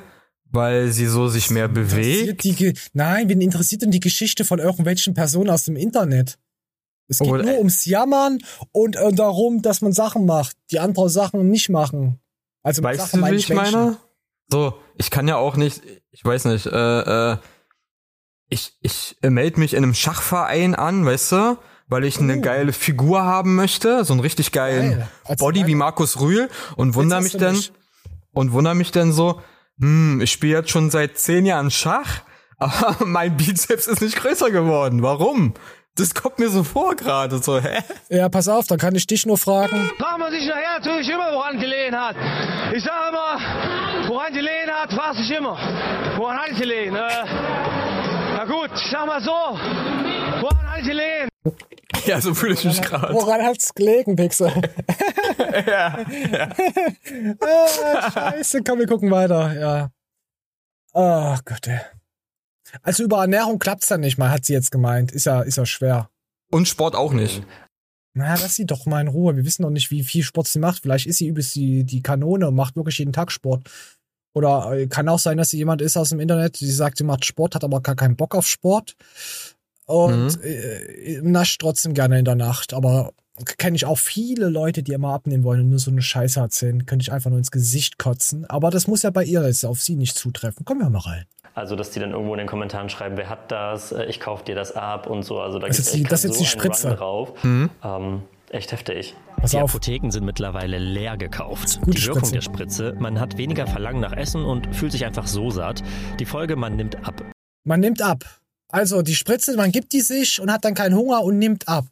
weil sie so sich mehr bewegt. Die, Nein, wen interessiert denn die Geschichte von irgendwelchen Personen aus dem Internet? Es geht Oder- nur ums Jammern und äh, darum, dass man Sachen macht, die andere Sachen nicht machen. Also Weißt Sachen du, wie meine ich Menschen. meine? So, ich kann ja auch nicht, ich weiß nicht, äh, äh, ich, ich melde mich in einem Schachverein an, weißt du? Weil ich eine geile Figur haben möchte, so einen richtig geilen Geil. Body wie Markus Rühl und wundere mich dann und wundere mich dann so, hm, ich spiele jetzt schon seit zehn Jahren Schach, aber mein Bizeps ist nicht größer geworden. Warum? Das kommt mir so vor gerade, so, hä? Ja, pass auf, dann kann ich dich nur fragen. Fragt man sich nachher natürlich immer, woran gelegen hat. Ich sage immer, woran gelegen hat, fragt sich immer. Woran hat es gelegen? Äh, na gut, ich sag mal so, woran hat es gelegen? Ja, so fühle ich mich gerade. Woran hat's gelegen, Pixel? ja, ja. ah, scheiße, komm, wir gucken weiter, ja. Ach Gott, ey. Also über Ernährung klappt's dann nicht mal, hat sie jetzt gemeint. Ist ja, ist ja schwer. Und Sport auch nicht. Na, lass sie doch mal in Ruhe. Wir wissen noch nicht, wie viel Sport sie macht. Vielleicht ist sie übelst die, die Kanone und macht wirklich jeden Tag Sport. Oder äh, kann auch sein, dass sie jemand ist aus dem Internet, die sagt, sie macht Sport, hat aber gar keinen Bock auf Sport. Und äh, nascht trotzdem gerne in der Nacht. Aber kenne ich auch viele Leute, die immer abnehmen wollen und nur so eine Scheiße erzählen. Könnte ich einfach nur ins Gesicht kotzen. Aber das muss ja bei ihr jetzt auf sie nicht zutreffen. Kommen wir mal rein. Also, dass die dann irgendwo in den Kommentaren schreiben, wer hat das, Äh, ich kauf dir das ab und so. Also da ist jetzt so die Spritze. Run drauf. Mhm. Ähm, echt heftig. Pass die auf. Apotheken sind mittlerweile leer gekauft. Gute die Wirkung Spritze. der Spritze, man hat weniger Verlangen nach Essen und fühlt sich einfach so satt. Die Folge, man nimmt ab. Man nimmt ab. Also die Spritze, man gibt die sich und hat dann keinen Hunger und nimmt ab.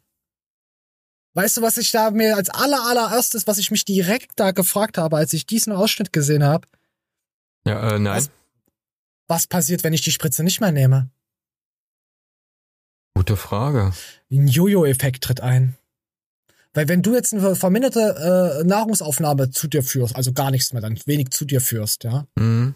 Weißt du, was ich da mir als aller allererstes, was ich mich direkt da gefragt habe, als ich diesen Ausschnitt gesehen habe, Ja, äh, nein. Was? was passiert, wenn ich die Spritze nicht mehr nehme? Gute Frage. Ein Jojo-Effekt tritt ein. Weil wenn du jetzt eine verminderte äh, Nahrungsaufnahme zu dir führst, also gar nichts mehr, dann wenig zu dir führst, ja, Mhm.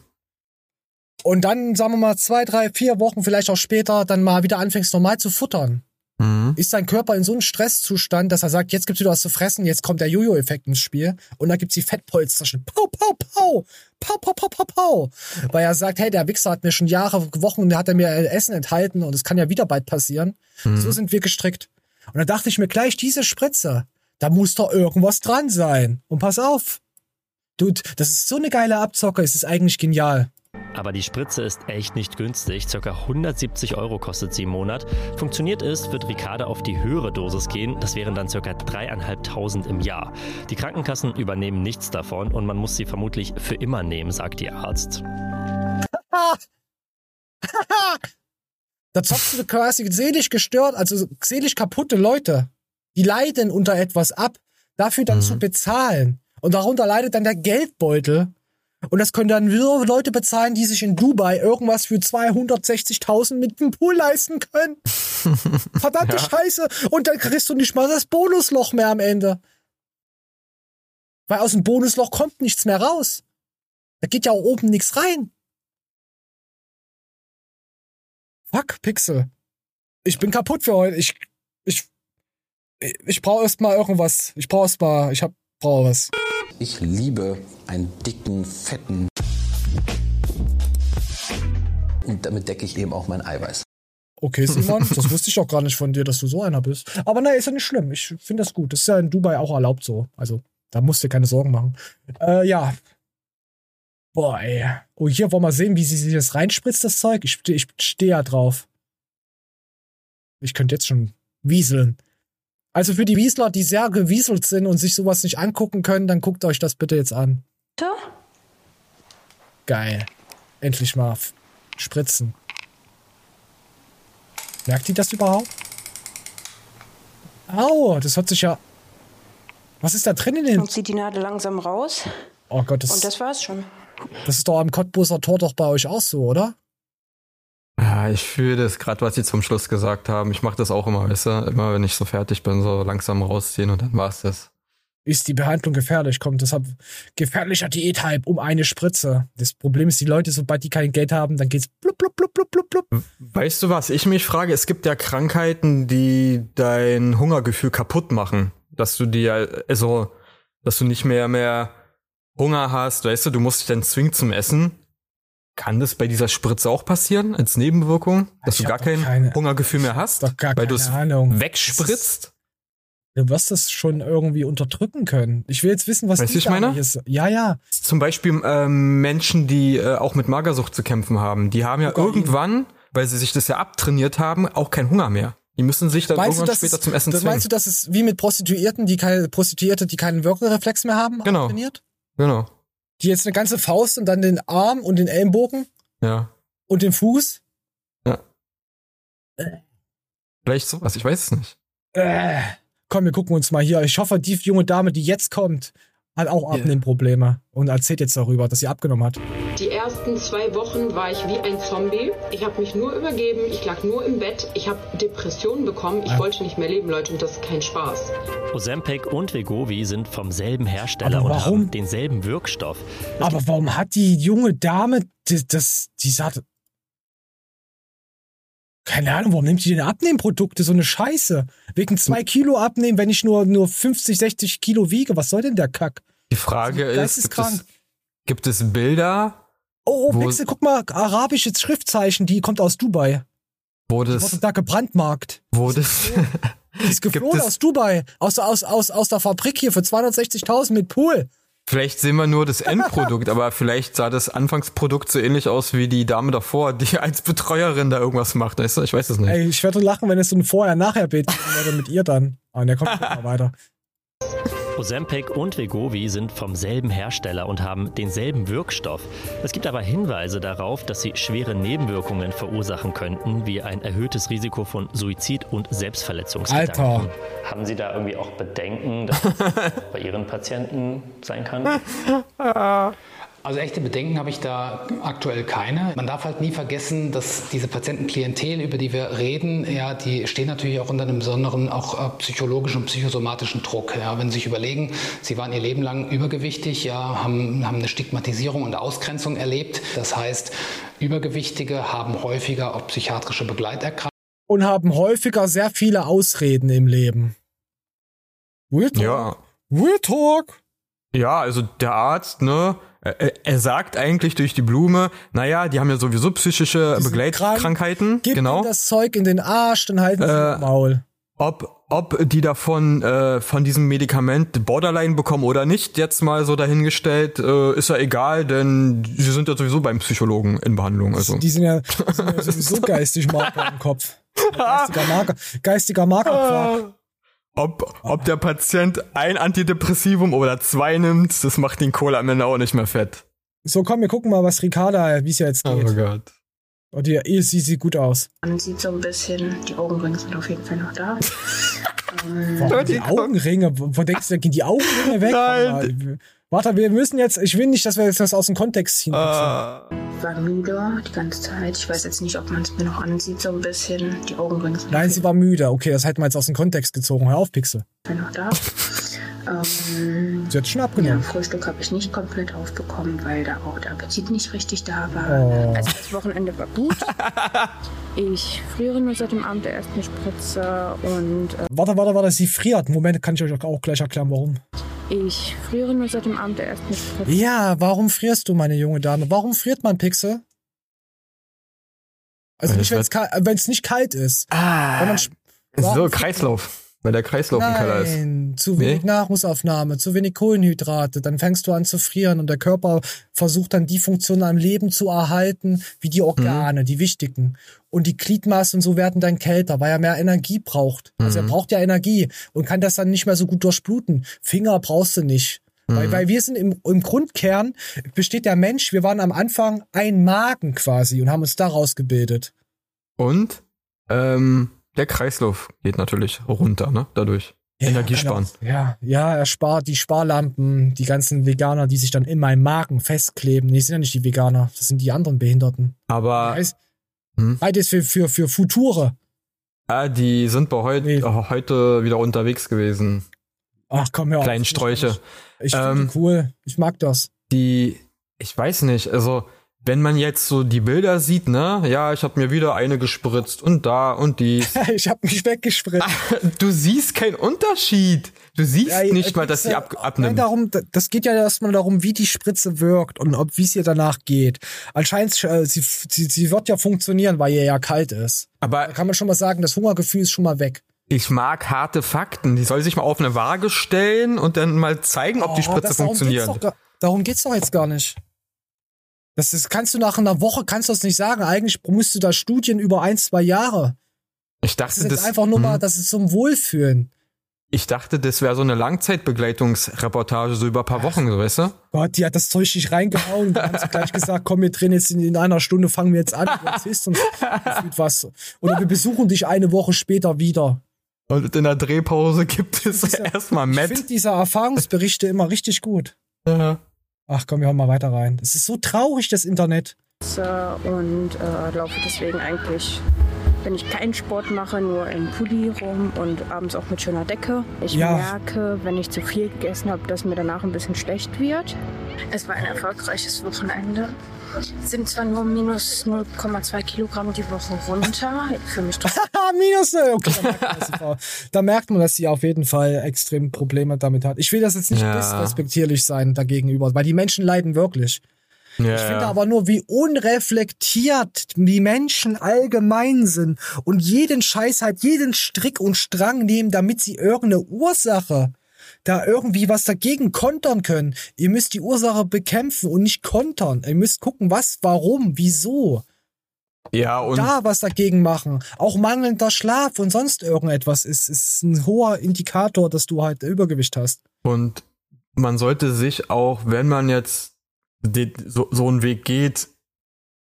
und dann, sagen wir mal, zwei, drei, vier Wochen, vielleicht auch später, dann mal wieder anfängst normal zu futtern, Mhm. ist dein Körper in so einem Stresszustand, dass er sagt, jetzt gibt's wieder was zu fressen, jetzt kommt der Jojo-Effekt ins Spiel und dann gibt's die Fettpolster schon. Pau, pau, pau, pau, pau, pau, pau, pau. Weil er sagt, hey, der Wichser hat mir schon Jahre, Wochen, hat er mir Essen enthalten und es kann ja wieder bald passieren. Mhm. So sind wir gestrickt. Und dann dachte ich mir gleich, diese Spritze, da muss doch irgendwas dran sein. Und pass auf. Dude, das ist so eine geile Abzocke, es ist eigentlich genial. Aber die Spritze ist echt nicht günstig. Circa 170 Euro kostet sie im Monat. Funktioniert es, wird Ricarda auf die höhere Dosis gehen. Das wären dann circa dreieinhalbtausend im Jahr. Die Krankenkassen übernehmen nichts davon und man muss sie vermutlich für immer nehmen, sagt ihr Arzt. Da zockst du quasi seelisch gestört, also seelisch kaputte Leute. Die leiden unter etwas ab, dafür dann zu bezahlen. Und darunter leidet dann der Geldbeutel. Und das können dann wieder Leute bezahlen, die sich in Dubai irgendwas für 260.000 mit dem Pool leisten können. Verdammte Ja. Scheiße. Und dann kriegst du nicht mal das Bonusloch mehr am Ende. Weil aus dem Bonusloch kommt nichts mehr raus. Da geht ja auch oben nichts rein. Fuck, Pixel. Ich bin kaputt für heute. Ich, ich, ich brauche erst mal irgendwas. Ich brauche erst mal, ich hab, brauche was. Ich liebe einen dicken, fetten. Und damit decke ich eben auch mein Eiweiß. Okay, Simon, das wusste ich auch gar nicht von dir, dass du so einer bist. Aber nein, ist ja nicht schlimm. Ich finde das gut. Das ist ja in Dubai auch erlaubt so. Also, da musst du dir keine Sorgen machen. Äh, ja. Boah, ey. Oh, hier wollen wir sehen, wie sie sich das reinspritzt, das Zeug. Ich, ich stehe ja drauf. Ich könnte jetzt schon wieseln. Also für die Wiesler, die sehr gewieselt sind und sich sowas nicht angucken können, dann guckt euch das bitte jetzt an. Geil. Endlich mal spritzen. Merkt die das überhaupt? Au, das hört sich ja. Was ist da drin in den. Und zieht die Nadel langsam raus. Oh Gott, das, Und das war's schon. Das ist doch am Cottbuser Tor doch bei euch auch so, oder? Ja, ich fühle das gerade, was sie zum Schluss gesagt haben. Ich mache das auch immer, weißt du? Immer wenn ich so fertig bin, so langsam rausziehen und dann war's das. Ist die Behandlung gefährlich? Kommt deshalb gefährlicher Diät-Hype um eine Spritze. Das Problem ist, die Leute, sobald die kein Geld haben, dann geht's blub, blub, blub, blub, blub, blub. Weißt du was? Ich mich frage, es gibt ja Krankheiten, die dein Hungergefühl kaputt machen. Dass du dir, also, dass du nicht mehr mehr Hunger hast, weißt du, du musst dich dann zwingen zum Essen. Kann das bei dieser Spritze auch passieren, als Nebenwirkung? Dass Ich du gar kein keine- Hungergefühl mehr hast? Weil du es wegspritzt? Du wirst das schon irgendwie unterdrücken können. Ich will jetzt wissen, was Weißt du, die ich meine? Ist. Ja, ja. Zum Beispiel ähm, Menschen, die äh, auch mit Magersucht zu kämpfen haben, die haben ja Kokain. irgendwann, weil sie sich das ja abtrainiert haben, auch keinen Hunger mehr. Die müssen sich dann Meinst du, irgendwann dass später es, zum Essen das zwingen. meinst du, dass es wie mit Prostituierten, die keine Prostituierte, die keinen Würgereflex mehr haben, Genau. trainiert? Genau. Die jetzt eine ganze Faust und dann den Arm und den Ellenbogen Ja. und den Fuß? Ja. Vielleicht sowas, ich weiß es nicht. Äh. Komm, wir gucken uns mal hier. Ich hoffe, die junge Dame, die jetzt kommt, hat auch Abnehmprobleme und erzählt jetzt darüber, dass sie abgenommen hat. Die ersten zwei Wochen war ich wie ein Zombie. Ich habe mich nur übergeben, ich lag nur im Bett, ich habe Depressionen bekommen, ich wollte nicht mehr leben, Leute, und das ist kein Spaß. Ozempic und Wegovi sind vom selben Hersteller und warum? haben denselben Wirkstoff. Aber warum hat die junge Dame das, das die sagt, keine Ahnung, warum nimmt die denn Abnehmprodukte, so eine Scheiße? Wegen zwei Kilo abnehmen, wenn ich nur, nur 50, 60 Kilo wiege, was soll denn der Kack? Die Frage ist, gibt geisteskrank. es, gibt es Bilder, Oh, oh, Wechsel, guck mal, arabisches Schriftzeichen, die kommt aus Dubai. Die das, wurde da gebrandmarkt. wo das, Die ist geflohen es- aus Dubai, aus, aus, aus, aus der Fabrik hier für 260.000 mit Pool. vielleicht sehen wir nur das Endprodukt, aber vielleicht sah das Anfangsprodukt so ähnlich aus wie die Dame davor, die als Betreuerin da irgendwas macht, weißt du? Ich weiß es nicht. Ey, ich werde lachen, wenn es so ein Vorher-Nachher-Bild würde mit ihr dann. Aber der kommt mal weiter. Ozempic und Wegovi sind vom selben Hersteller und haben denselben Wirkstoff. Es gibt aber Hinweise darauf, dass sie schwere Nebenwirkungen verursachen könnten, wie ein erhöhtes Risiko von Suizid und Selbstverletzungsgedanken. Alter. Haben Sie da irgendwie auch Bedenken, dass es bei Ihren Patienten sein kann? Also echte Bedenken habe ich da aktuell keine. Man darf halt nie vergessen, dass diese Patientenklientel, über die wir reden, ja, die stehen natürlich auch unter einem besonderen auch äh, psychologischen und psychosomatischen Druck. Ja. Wenn Sie sich überlegen, Sie waren Ihr Leben lang übergewichtig, ja, haben, haben eine Stigmatisierung und Ausgrenzung erlebt. Das heißt, Übergewichtige haben häufiger auch psychiatrische Begleiterkrankungen. Und haben häufiger sehr viele Ausreden im Leben. Real Talk. Ja. Real Talk. Ja, also der Arzt, ne, er, er sagt eigentlich durch die Blume, naja, die haben ja sowieso psychische Begleitkrankheiten, Gib genau. ihnen das Zeug in den Arsch, dann halten sie Äh, Maul. Ob, ob die davon äh, von diesem Medikament Borderline bekommen oder nicht, jetzt mal so dahingestellt, äh, ist ja egal, denn sie sind ja sowieso beim Psychologen in Behandlung. Also. Die sind ja, die sind ja sowieso geistig Marker im Kopf. Geistiger Marker, geistiger Marker. Ob, ob der Patient ein Antidepressivum oder zwei nimmt, das macht den Kohle am Ende auch nicht mehr fett. So, komm, wir gucken mal, was Ricarda, wie es ja jetzt geht. Oh Gott. Oh, die, eh, sie sieht gut aus. Man sieht so ein bisschen, die Augenringe sind auf jeden Fall noch da. ähm, Warum die Augenringe? Wo denkst du, da gehen die Augenringe weg? Mal. Warte, wir müssen jetzt, ich will nicht, dass wir jetzt das aus dem Kontext ziehen. Ah. ich war müde die ganze Zeit. Ich weiß jetzt nicht, ob man es mir noch ansieht, so ein bisschen. Die Augenringe sind Nein, sie war müde. Okay, das hätten wir jetzt aus dem Kontext gezogen. Hör auf, Pixel. jeden Fall noch da. Ähm, Sie hat schon ja, abgenommen. Frühstück habe ich nicht komplett aufbekommen, weil da auch der Appetit nicht richtig da war. Oh. Also das Wochenende war gut. Ich friere nur seit dem Abend der ersten Spritze und äh, Warte, warte, warte, sie friert. Moment, kann ich euch auch gleich erklären, warum. Ich friere nur seit dem Abend der ersten Spritze. Ja, warum frierst du, meine junge Dame? Warum friert man Pixel? Also Weil nicht, wenn es nicht kalt ist. Ah, Wenn man sch- so, Kreislauf. Weil der Kreislauf im Keller ist. Nein, zu wenig Nee? Nahrungsaufnahme, zu wenig Kohlenhydrate, dann fängst du an zu frieren und der Körper versucht dann die Funktionen am Leben zu erhalten, wie die Organe, die wichtigen. Und die Gliedmaßen und so werden dann kälter, weil er mehr Energie braucht. Also er Mhm. braucht ja Energie und kann das dann nicht mehr so gut durchbluten. Finger brauchst du nicht. Weil, Mhm. weil wir sind im, im Grundkern, besteht der Mensch, wir waren am Anfang ein Magen quasi und haben uns daraus gebildet. Und ähm, der Kreislauf geht natürlich runter, ne? Dadurch. Energie kann sparen. auch- Ja, ja, er spart die Sparlampen, die ganzen Veganer, die sich dann in meinem Magen festkleben. Nee, sind ja nicht die Veganer, das sind die anderen Behinderten. Aber Heißt, Hm? Beides für, für, für Future. ah, die sind bei heut, äh, heute wieder unterwegs gewesen. Ach komm, hör auf. Kleinen Sträuche. Ich finde Ähm, die cool. Ich mag das. Die, ich weiß nicht, also wenn man jetzt so die Bilder sieht, ne? Ja, ich habe mir wieder eine gespritzt und da und dies. ich habe mich weggespritzt. Du siehst keinen Unterschied. Du siehst Ja, nicht mal, dass sie ab, Nein, abnimmt. darum, das geht ja erstmal darum, wie die Spritze wirkt und ob wie es ihr danach geht. Anscheinend, äh, sie, sie, sie wird ja funktionieren, weil ihr ja kalt ist. Aber da kann man schon mal sagen, das Hungergefühl ist schon mal weg. Ich mag harte Fakten. Die soll sich mal auf eine Waage stellen und dann mal zeigen, ob die Oh, Spritze das- darum funktioniert. Darum geht's doch jetzt gar nicht. Das ist, kannst du nach einer Woche kannst du das nicht sagen. Eigentlich musst du da Studien über ein, zwei Jahre. Ich Das dachte, ist jetzt das, einfach nur mal, hm. das ist zum Wohlfühlen. ich dachte, das wäre so eine Langzeitbegleitungsreportage, so über ein paar Wochen, so, weißt du? Gott, die hat das Zeug nicht reingehauen. Da haben sie gleich gesagt, komm, wir drehen jetzt in, in einer Stunde, fangen wir jetzt an. Du erzählst uns was. Oder wir besuchen dich eine Woche später wieder. Und in der Drehpause gibt es erstmal Ich Matt. finde diese Erfahrungsberichte immer richtig gut. Ja. Ach komm, wir hauen mal weiter rein. Es ist so traurig, das Internet. und äh, laufe deswegen eigentlich, wenn ich keinen Sport mache, nur im Pulli rum und abends auch mit schöner Decke. Ich Ja. merke, wenn ich zu viel gegessen habe, dass mir danach ein bisschen schlecht wird. Es war ein erfolgreiches Wochenende. Sind zwar nur minus 0,2 Kilogramm die Woche runter. Ich fühle mich trotzdem Minus, äh, okay, da merkt, man, dass sie, da merkt man, dass sie auf jeden Fall extrem Probleme damit hat. Ich will das jetzt nicht Ja. disrespektierlich sein dagegenüber, weil die Menschen leiden wirklich. Ja, Ich finde ja. aber nur, wie unreflektiert die Menschen allgemein sind und jeden Scheiß halt, jeden Strick und Strang nehmen, damit sie irgendeine Ursache da irgendwie was dagegen kontern können. Ihr müsst die Ursache bekämpfen und nicht kontern. Ihr müsst gucken, was, warum, wieso. Ja, und da was dagegen machen. Auch mangelnder Schlaf und sonst irgendetwas ist, ist ein hoher Indikator, dass du halt Übergewicht hast. Und man sollte sich auch, wenn man jetzt den, so, so einen Weg geht,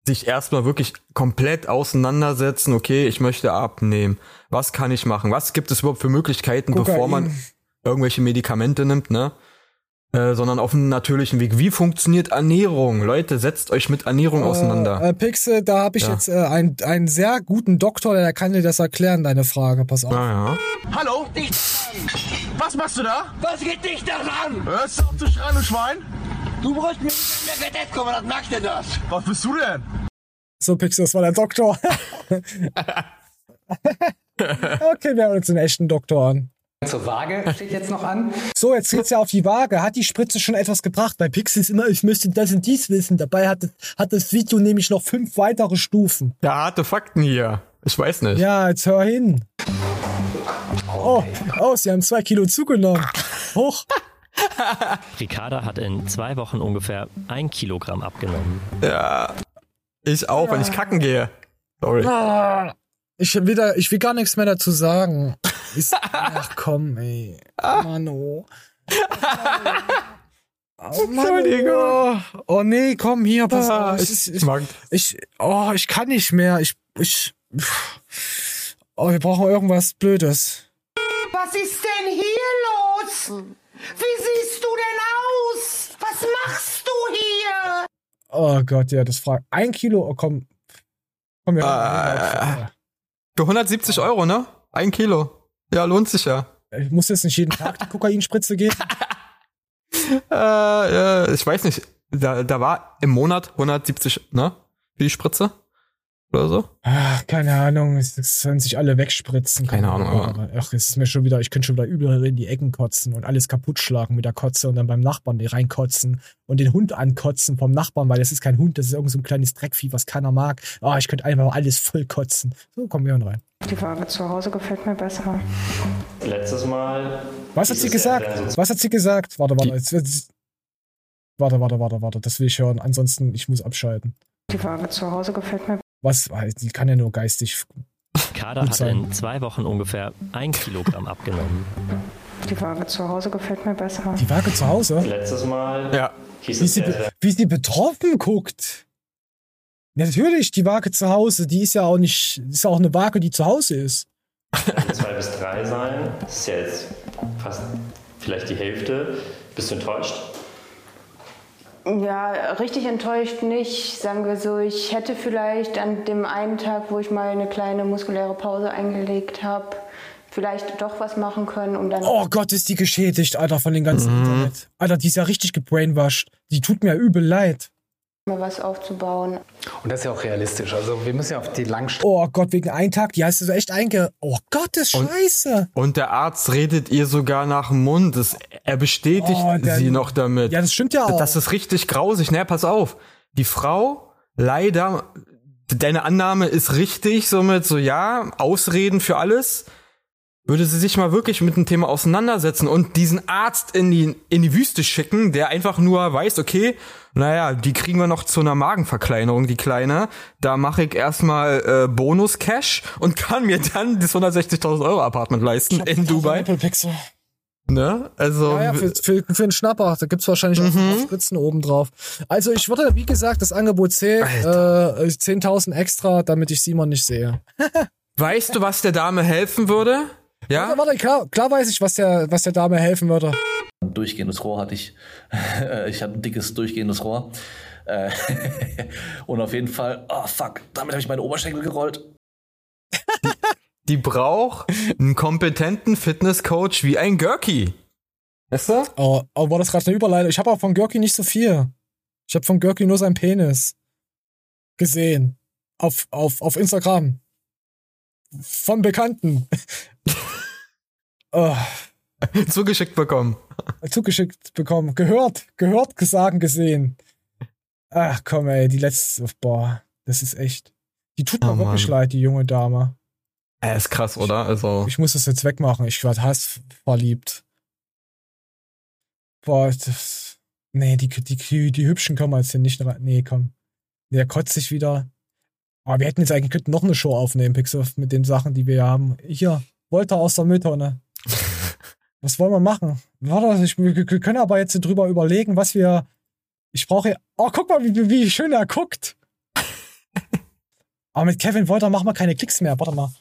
sich erstmal wirklich komplett auseinandersetzen, okay, ich möchte abnehmen. Was kann ich machen? Was gibt es überhaupt für Möglichkeiten, Kokain. bevor man irgendwelche Medikamente nimmt, ne? Äh, sondern auf einem natürlichen Weg. Wie funktioniert Ernährung? Leute, setzt euch mit Ernährung auseinander. Äh, äh, Pixel, da habe ich Ja. jetzt äh, einen, einen sehr guten Doktor, der kann dir das erklären, deine Frage. Pass auf. Ah, ja. Hallo? Was machst du da? Was geht dich das an? Hörst du auf zu schreien, du Schwein? Du brauchst mir nicht mehr Verdett kommen, das merkt ihr das. Was bist du denn? So, Pixel, das war der Doktor. okay, wir haben uns einen echten Doktor an. Zur Waage steht jetzt noch an. So, jetzt geht's ja auf die Waage. Hat die Spritze schon etwas gebracht? Bei Pixel ist immer, ich möchte das und dies wissen. Dabei hat, das- hat das Video nämlich noch fünf weitere Stufen. Ja, harte Fakten hier. Ich weiß nicht. Ja, jetzt hör hin. Oh, oh, sie haben zwei Kilo zugenommen. Hoch. Ricarda hat in zwei Wochen ungefähr ein Kilogramm abgenommen. Ja. Ich auch, wenn ich kacken gehe. Sorry. Ah, Ich will, da, ich will gar nichts mehr dazu sagen. Ist, ach komm, ey. Mano. Oh, Entschuldigung. Oh nee, komm hier, pass Ah, auf. ich- Ich, ich oh, ich kann nicht mehr. Ich, ich, oh, wir brauchen irgendwas Blödes. Was ist denn hier los? Wie siehst du denn aus? Was machst du hier? Oh Gott, ja, das fragt. Ein Kilo, oh komm. Komm, ja. Äh, für 170 Euro, ne? Ein Kilo. Ja, lohnt sich ja. Ich muss jetzt nicht jeden Tag die Kokainspritze geben. Äh, äh, ich weiß nicht. Da, da war im Monat 170, ne? Für die Spritze? Oder so? Ach, keine Ahnung, es, sollen sich alle wegspritzen. Keine Ahnung, aber-. Ach, es ist mir schon wieder, ich könnte schon wieder übel in die Ecken kotzen und alles kaputt schlagen mit der Kotze und dann beim Nachbarn reinkotzen und den Hund ankotzen vom Nachbarn, weil das ist kein Hund, das ist irgend so ein kleines Dreckvieh, was keiner mag. Oh, ich könnte einfach alles voll kotzen. So, kommen wir rein. Die Waage zu Hause gefällt mir besser. Letztes Mal. Was hat sie gesagt? so- Was hat sie gesagt? Warte, warte, jetzt, jetzt, warte, warte, warte, warte, das will ich hören. Ansonsten, ich muss abschalten. Die Waage zu Hause gefällt mir Was? Die kann ja nur geistig. Gut hat sein. in zwei Wochen ungefähr ein Kilogramm abgenommen. Die Waage zu Hause gefällt mir besser. Die Waage zu Hause? Letztes Mal. Ja. Hieß Wie es sie, wie sie betroffen guckt. Natürlich, die Waage zu Hause, die ist ja auch nicht, ist ja auch eine Waage, die zu Hause ist. zwei bis drei sein. Das ist ja jetzt fast vielleicht die Hälfte. Bist du enttäuscht? Ja, richtig enttäuscht nicht, sagen wir so. Ich hätte vielleicht an dem einen Tag, wo ich mal eine kleine muskuläre Pause eingelegt habe, vielleicht doch was machen können, um dann. Oh Gott, ist die geschädigt, Alter, von dem ganzen Mhm. Internet. Alter, die ist ja richtig gebrainwashed. Die tut mir übel leid. Mal was aufzubauen. Und das ist ja auch realistisch. Also wir müssen ja auf die Langstrecke. Oh Gott, wegen einem Tag, die hast du so echt einge... Oh Gott, das ist Und- scheiße. Und der Arzt redet ihr sogar nach dem Mund. Das, er bestätigt Oh, der- sie noch damit. Ja, das stimmt ja auch. Das ist richtig grausig. Naja, pass auf. Die Frau, leider, deine Annahme ist richtig, somit so, ja, Ausreden für alles. Würde sie sich mal wirklich mit dem Thema auseinandersetzen und diesen Arzt in die, in die Wüste schicken, der einfach nur weiß, okay, naja, die kriegen wir noch zu einer Magenverkleinerung, die Kleine. Da mache ich erstmal äh, Bonus-Cash und kann mir dann das 160.000 Euro Apartment leisten in Dubai. Ne? Also. Ja, ja, für, für, für einen Schnapper. Da gibt's wahrscheinlich auch Mhm. noch Spritzen oben drauf. Also ich würde, wie gesagt, das Angebot zählt. Äh, 10.000 extra, damit ich Simon nicht sehe. Weißt du, was der Dame helfen würde? Ja? Warte, warte, klar, klar weiß ich, was der, was der Dame helfen würde. Ein durchgehendes Rohr hatte ich. Ich hatte ein dickes durchgehendes Rohr. Äh, Und auf jeden Fall, oh fuck, damit habe ich meine Oberschenkel gerollt. Die braucht einen kompetenten Fitnesscoach wie ein Görki. Weißt du? Oh, oh war das gerade eine Überleitung? Ich habe auch von Görki nicht so viel. Ich habe von Görki nur seinen Penis gesehen. Auf, auf, auf Instagram. Von Bekannten. Oh. Zugeschickt bekommen. Zugeschickt bekommen. Gehört. Gehört, gesagt, gesehen. Ach komm, ey, die letzte. Boah, das ist echt. Die tut mir Oh, wirklich Mann. leid, die junge Dame. Er ist krass, oder? Also. Ich muss das jetzt wegmachen. Ich werde Hass verliebt. Boah, das. Nee, die, die, die, die Hübschen kommen jetzt hier nicht rein. Nee, komm. Der kotzt sich wieder. Aber wir hätten jetzt eigentlich noch eine Show aufnehmen, Pixel, mit den Sachen, die wir hier haben. Hier, Wolter aus der Mülltonne. Was wollen wir machen? Warte, ich, wir, können aber jetzt drüber überlegen, was wir. Ich brauche. Oh, guck mal, wie, wie- schön er guckt. aber mit Kevin Wolter machen wir keine Klicks mehr. Warte mal.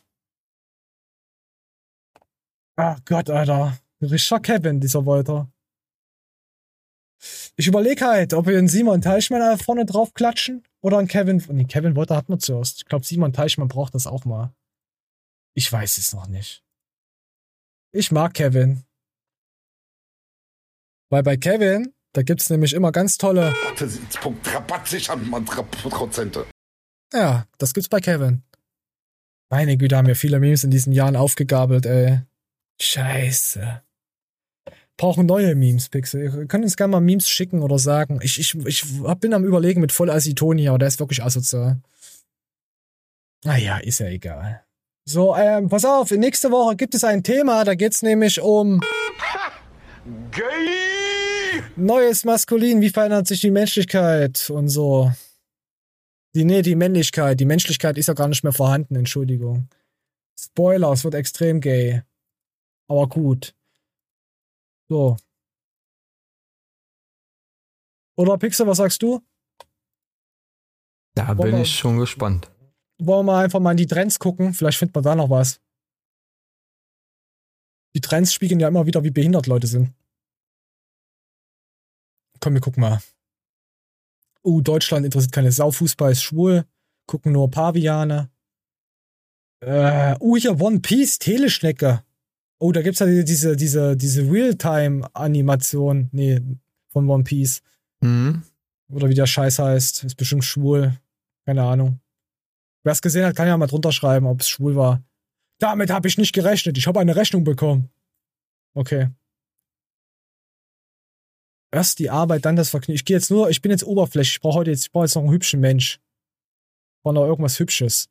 Ach Gott, Alter. Richard Kevin, dieser Wolter. Ich überlege halt, ob wir einen Simon Teichmann da vorne drauf klatschen oder einen Kevin. Nee, Kevin Wolter hatten wir zuerst. Ich glaube, Simon Teichmann braucht das auch mal. Ich weiß es noch nicht. Ich mag Kevin. Weil bei Kevin, da gibt's nämlich immer ganz tolle. Ja, das gibt's bei Kevin. Meine Güte, haben wir viele Memes in diesen Jahren aufgegabelt, ey. Scheiße. Brauchen neue Memes, Pixel. Ihr könnt uns gerne mal Memes schicken oder sagen. Ich, ich, ich bin am überlegen mit voll Asitoni, aber der ist wirklich asozial. Naja, ist ja egal. So, ähm, pass auf, nächste Woche gibt es ein Thema, da geht's nämlich um neues Maskulin, wie verändert sich die Menschlichkeit und so. Die, nee, die Männlichkeit. Die Menschlichkeit ist ja gar nicht mehr vorhanden, Entschuldigung. Spoiler, es wird extrem gay. Aber gut. So. Oder Pixel, was sagst du? Da bin ich schon gespannt. Wollen wir einfach mal in die Trends gucken? Vielleicht findet man da noch was. Die Trends spiegeln ja immer wieder, wie behindert Leute sind. Komm, wir gucken mal. Uh, Deutschland interessiert keine Sau. Fußball ist schwul. Gucken nur Paviane. Äh, uh, hier One Piece, Teleschnecke. Oh, da gibt's ja diese, diese, diese Realtime-Animation. Nee, von One Piece. Mhm. Oder wie der Scheiß heißt. Ist bestimmt schwul. Keine Ahnung. Wer es gesehen hat, kann ja mal drunter schreiben, ob es schwul war. Damit habe ich nicht gerechnet. Ich habe eine Rechnung bekommen. Okay. Erst die Arbeit, dann das Vergnügen. Ich gehe jetzt nur, ich bin jetzt oberflächlich. Ich brauche heute jetzt, ich brauche jetzt noch einen hübschen Mensch. Ich brauche noch irgendwas Hübsches.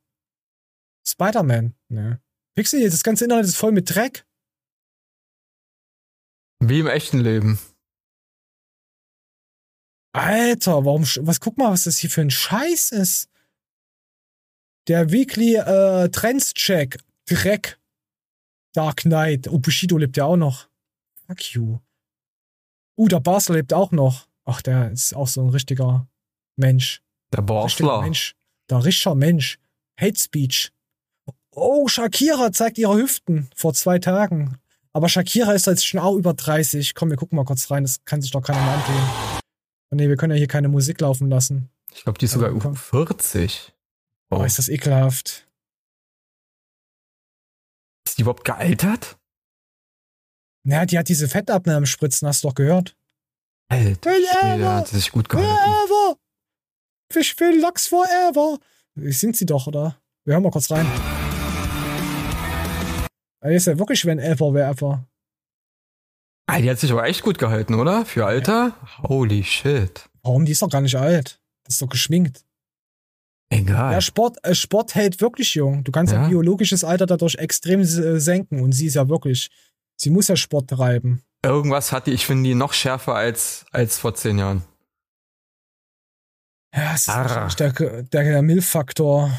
Spider-Man. Ne. Pixel, das ganze Internet ist voll mit Dreck. Wie im echten Leben. Alter, warum, was, guck mal, was das hier für ein Scheiß ist. Der Weekly äh, Trends Check. Dreck. Dark Knight. Oh, Bushido lebt ja auch noch. Fuck you. Uh, der Basler lebt auch noch. Ach, der ist auch so ein richtiger Mensch. Der Borsler. Mensch. Der richtiger Mensch. Hate Speech. Oh, Shakira zeigt ihre Hüften vor zwei Tagen. Aber Shakira ist jetzt schon auch über 30. Komm, wir gucken mal kurz rein. Das kann sich doch keiner mehr antun. Oh nee, wir können ja hier keine Musik laufen lassen. Ich glaube, die ist sogar über 40. Oh, ist das ekelhaft. Ist die überhaupt gealtert? Naja, die hat diese Fettabnahmespritzen, hast du doch gehört. Alter, Schwede, hat sie sich gut gehalten. Forever! Fish will Lachs forever! Singt sie doch, oder? Wir hören mal kurz rein. Die ist ja wirklich wenn ever, wherever. Ah, die hat sich aber echt gut gehalten, oder? Für Alter? Holy shit. Warum? Die ist doch gar nicht alt. Das ist doch geschminkt. Egal. Ja, Sport, äh, Sport hält wirklich jung. Du kannst ja. Ja. biologisches Alter dadurch extrem äh, senken. Und sie ist ja wirklich, sie muss ja Sport treiben. Irgendwas hat die, ich finde die noch schärfer als, als vor zehn Jahren. Ja, es ist der, der, der Milf-Faktor.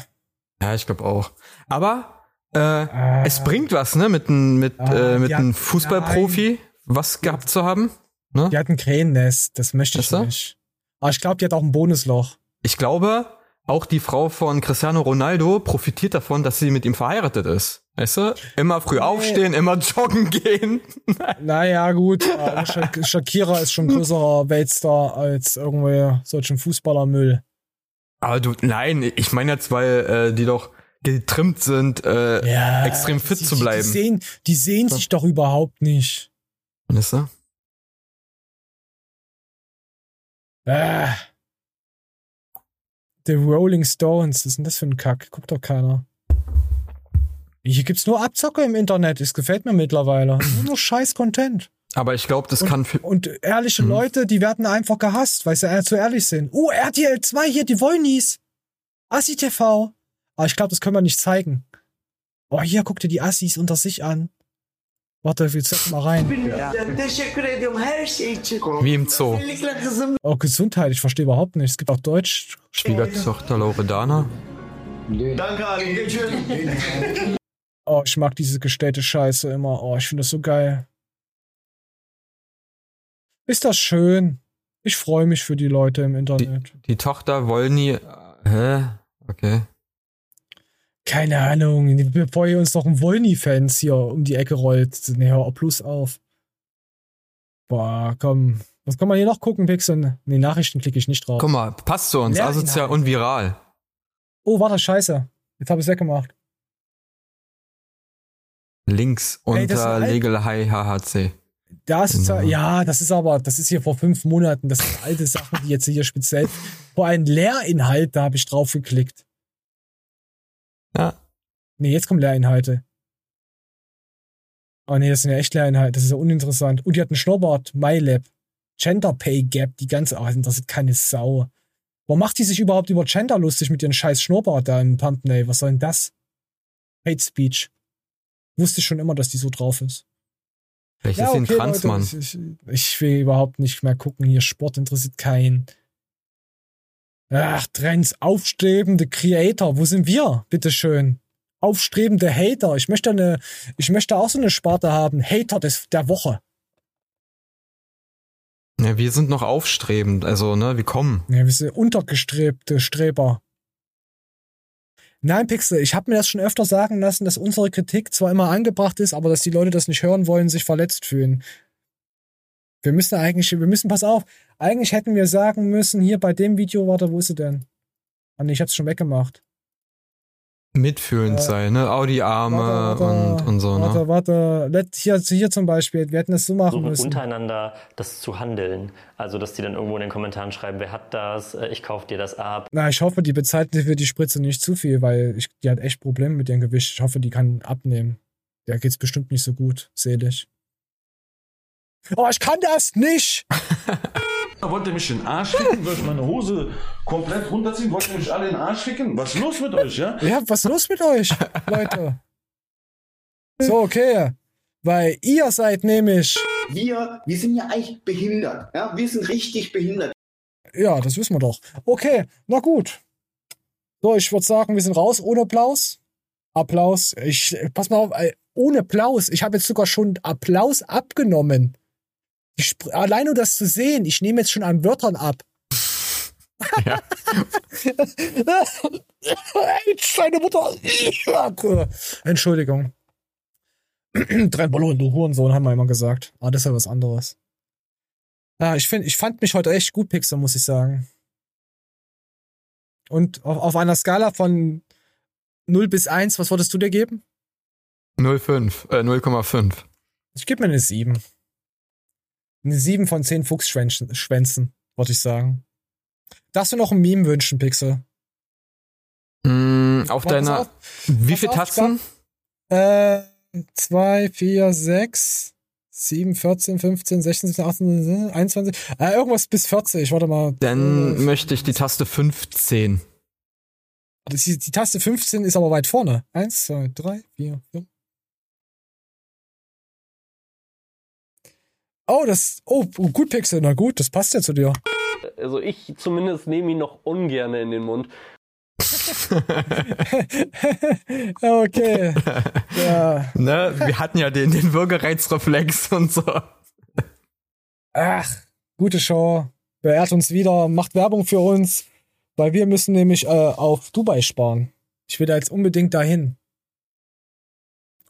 Ja, ich glaube auch. Aber äh, es bringt was, ne, mit einem mit, Ah, äh, mit einem Fußballprofi was gehabt zu haben. Ne? Die hat ein Krähennest, das möchte ich so? nicht. Aber ich glaube, die hat auch ein Bonusloch. Ich glaube, auch die Frau von Cristiano Ronaldo profitiert davon, dass sie mit ihm verheiratet ist. Weißt du? Immer früh aufstehen, immer joggen gehen. Naja, gut. Shakira ist schon größerer Weltstar als irgendwie solchen Fußballermüll. Aber du, nein, ich meine jetzt, weil äh, die doch getrimmt sind, äh, extrem fit die, zu bleiben. Die sehen, die sehen sich doch überhaupt nicht. Weißt du? Ah. The Rolling Stones, was ist denn das für ein Kack? Guckt doch keiner. Hier gibt's nur Abzocke im Internet. Es gefällt mir mittlerweile. Nur, scheiß Content. Aber ich glaube, das und, kann für. Und ehrliche Leute, die werden einfach gehasst, weil sie äh, zu ehrlich sind. Oh, RTL 2 hier, die Wollnies. Assi TV. Aber ich glaube, das können wir nicht zeigen. Oh, hier, guck dir die Assis unter sich an. Warte, wir zeig mal rein. Teşekkür ediyorum her şey için. Wie im Zoo. Oh, Gesundheit, ich verstehe überhaupt nicht. Es gibt auch Deutsch. Schwiegertochter Loredana. Danke Ali. Oh, ich mag diese gestellte Scheiße immer. Oh, ich finde das so geil. Ist das schön? Ich freue mich für die Leute im Internet. Die Tochter Wolny. äh, Hä? Okay. Keine Ahnung, bevor ihr uns doch ein Wolny-Fans hier um die Ecke rollt. Ne, hör plus auf. Boah, komm. Was kann man hier noch gucken, Pixel? Nee, Nachrichten klicke ich nicht drauf. Guck mal, passt zu uns. Lehrinhalte. Asozial und viral. Oh, warte, scheiße. Jetzt habe ich es weggemacht. Links unter alt. Legal High HHC. Das ist Genau. ja, das ist aber, das ist hier vor fünf Monaten. Das sind alte Sachen, die jetzt hier speziell. Vor einem Lehrinhalt, da habe ich drauf geklickt. Ja. Nee, jetzt kommen Lehrinhalte. Oh nee, das sind ja echt Lehrinhalte. Das ist ja uninteressant. Und die hat einen Schnurrbart. MyLab. Gender Pay Gap. Die ganze, oh, das interessiert keine Sau. Warum macht die sich überhaupt über Gender lustig mit ihren scheiß Schnurrbart da im Thumbnail? Was soll denn das? Hate Speech. Wusste ich schon immer, dass die so drauf ist. Vielleicht ist sie ein Transmann. Leute, ich, ich will überhaupt nicht mehr gucken. Hier Sport interessiert keinen. Ach, Trends, aufstrebende Creator. Wo sind wir? Bitteschön. Aufstrebende Hater. Ich möchte eine, ich möchte auch so eine Sparte haben. Hater des, der Woche. Ja, wir sind noch aufstrebend, also, ne, wir kommen. Ja, wir sind untergestrebte Streber. Nein, Pixel, ich habe mir das schon öfter sagen lassen, dass unsere Kritik zwar immer angebracht ist, aber dass die Leute das nicht hören wollen, sich verletzt fühlen. Wir müssen eigentlich, wir müssen, pass auf, eigentlich hätten wir sagen müssen, hier bei dem Video, warte, wo ist sie denn? Ah, nee, ich hab's schon weggemacht. Mitfühlend Äh, sein, ne? Auch die Arme warte, warte, und, und so, Warte, ne? warte, Let, hier, hier zum Beispiel, wir hätten das so machen versuchen müssen. untereinander das zu handeln. Also, dass die dann irgendwo in den Kommentaren schreiben, wer hat das, Äh, ich kauf dir das ab. Na, ich hoffe, die bezahlt für die Spritze nicht zu viel, weil ich, die hat echt Probleme mit ihrem Gewicht. Ich hoffe, die kann abnehmen. Der geht's bestimmt nicht so gut, selig. Oh, ich kann das nicht! Wollt ihr mich in den Arsch ficken? Ich meine Hose komplett runterziehen? Wollt ihr mich alle in den Arsch ficken? Was ist los mit euch, ja? Ja, was ist los mit euch, Leute? So, okay. Weil ihr seid nämlich. Wir, wir sind ja eigentlich behindert. Ja? Wir sind richtig behindert. Ja, das wissen wir doch. Okay, na gut. So, ich würde sagen, wir sind raus ohne Applaus. Applaus. Ich, pass mal auf, ey, ohne Applaus. Ich habe jetzt sogar schon Applaus abgenommen. Ich, allein nur das zu sehen, ich nehme jetzt schon an Wörtern ab. Ja. Deine Mutter. Entschuldigung. Tremolo, du Hurensohn, haben wir immer gesagt. Ah, das ist ja was anderes. Ja, ich, find, ich fand mich heute echt gut, Pixel, muss ich sagen. Und auf, auf einer Skala von 0 bis 1, was würdest du dir geben? 0,5, äh, 0,5. Ich gebe mir eine 7. Eine 7 von 10 Fuchsschwänzen, Schwänzen, würde ich sagen. Darfst du noch ein Meme wünschen, Pixel? Mm, auf Pass deiner. auf, wie viele Tasten? Äh, 2, 4, 6, 7, 14, 15, 16, 17, 18, 21. Äh, irgendwas bis 40. Warte mal. Dann möchte ich die Taste 15. Das, die, die Taste 15 ist aber weit vorne. Eins, zwei, drei, vier, fünf. Oh, das. Oh, gut, Pixel. Na gut, das passt ja zu dir. Also ich zumindest nehme ihn noch ungern in den Mund. okay. Ja. Ne, wir hatten ja den, den Würgereizreflex und so. Ach, gute Show. Beehrt uns wieder, macht Werbung für uns, weil wir müssen nämlich äh, auf Dubai sparen. Ich will da jetzt unbedingt dahin.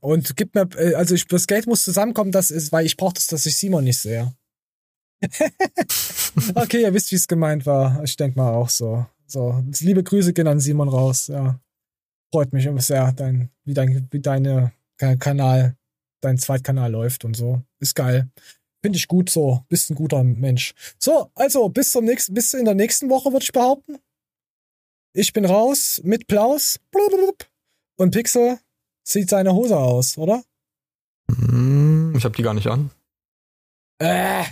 Und gib mir, äh, also ich, das Geld muss zusammenkommen, das ist, weil ich brauche das, dass ich Simon nicht sehe. okay, ihr wisst, wie es gemeint war. Ich denke mal auch so. So, liebe Grüße gehen an Simon raus. Ja, freut mich sehr, dein, wie dein, wie deine Kanal, dein Zweitkanal läuft und so. Ist geil. Finde ich gut so. Bist ein guter Mensch. So, also bis zum nächsten, bis in der nächsten Woche würde ich behaupten. Ich bin raus mit Plaus. Und Pixel zieht seine Hose aus, oder? Hm, ich hab die gar nicht an. Äh,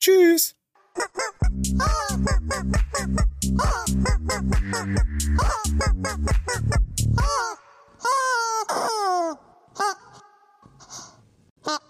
tschüss.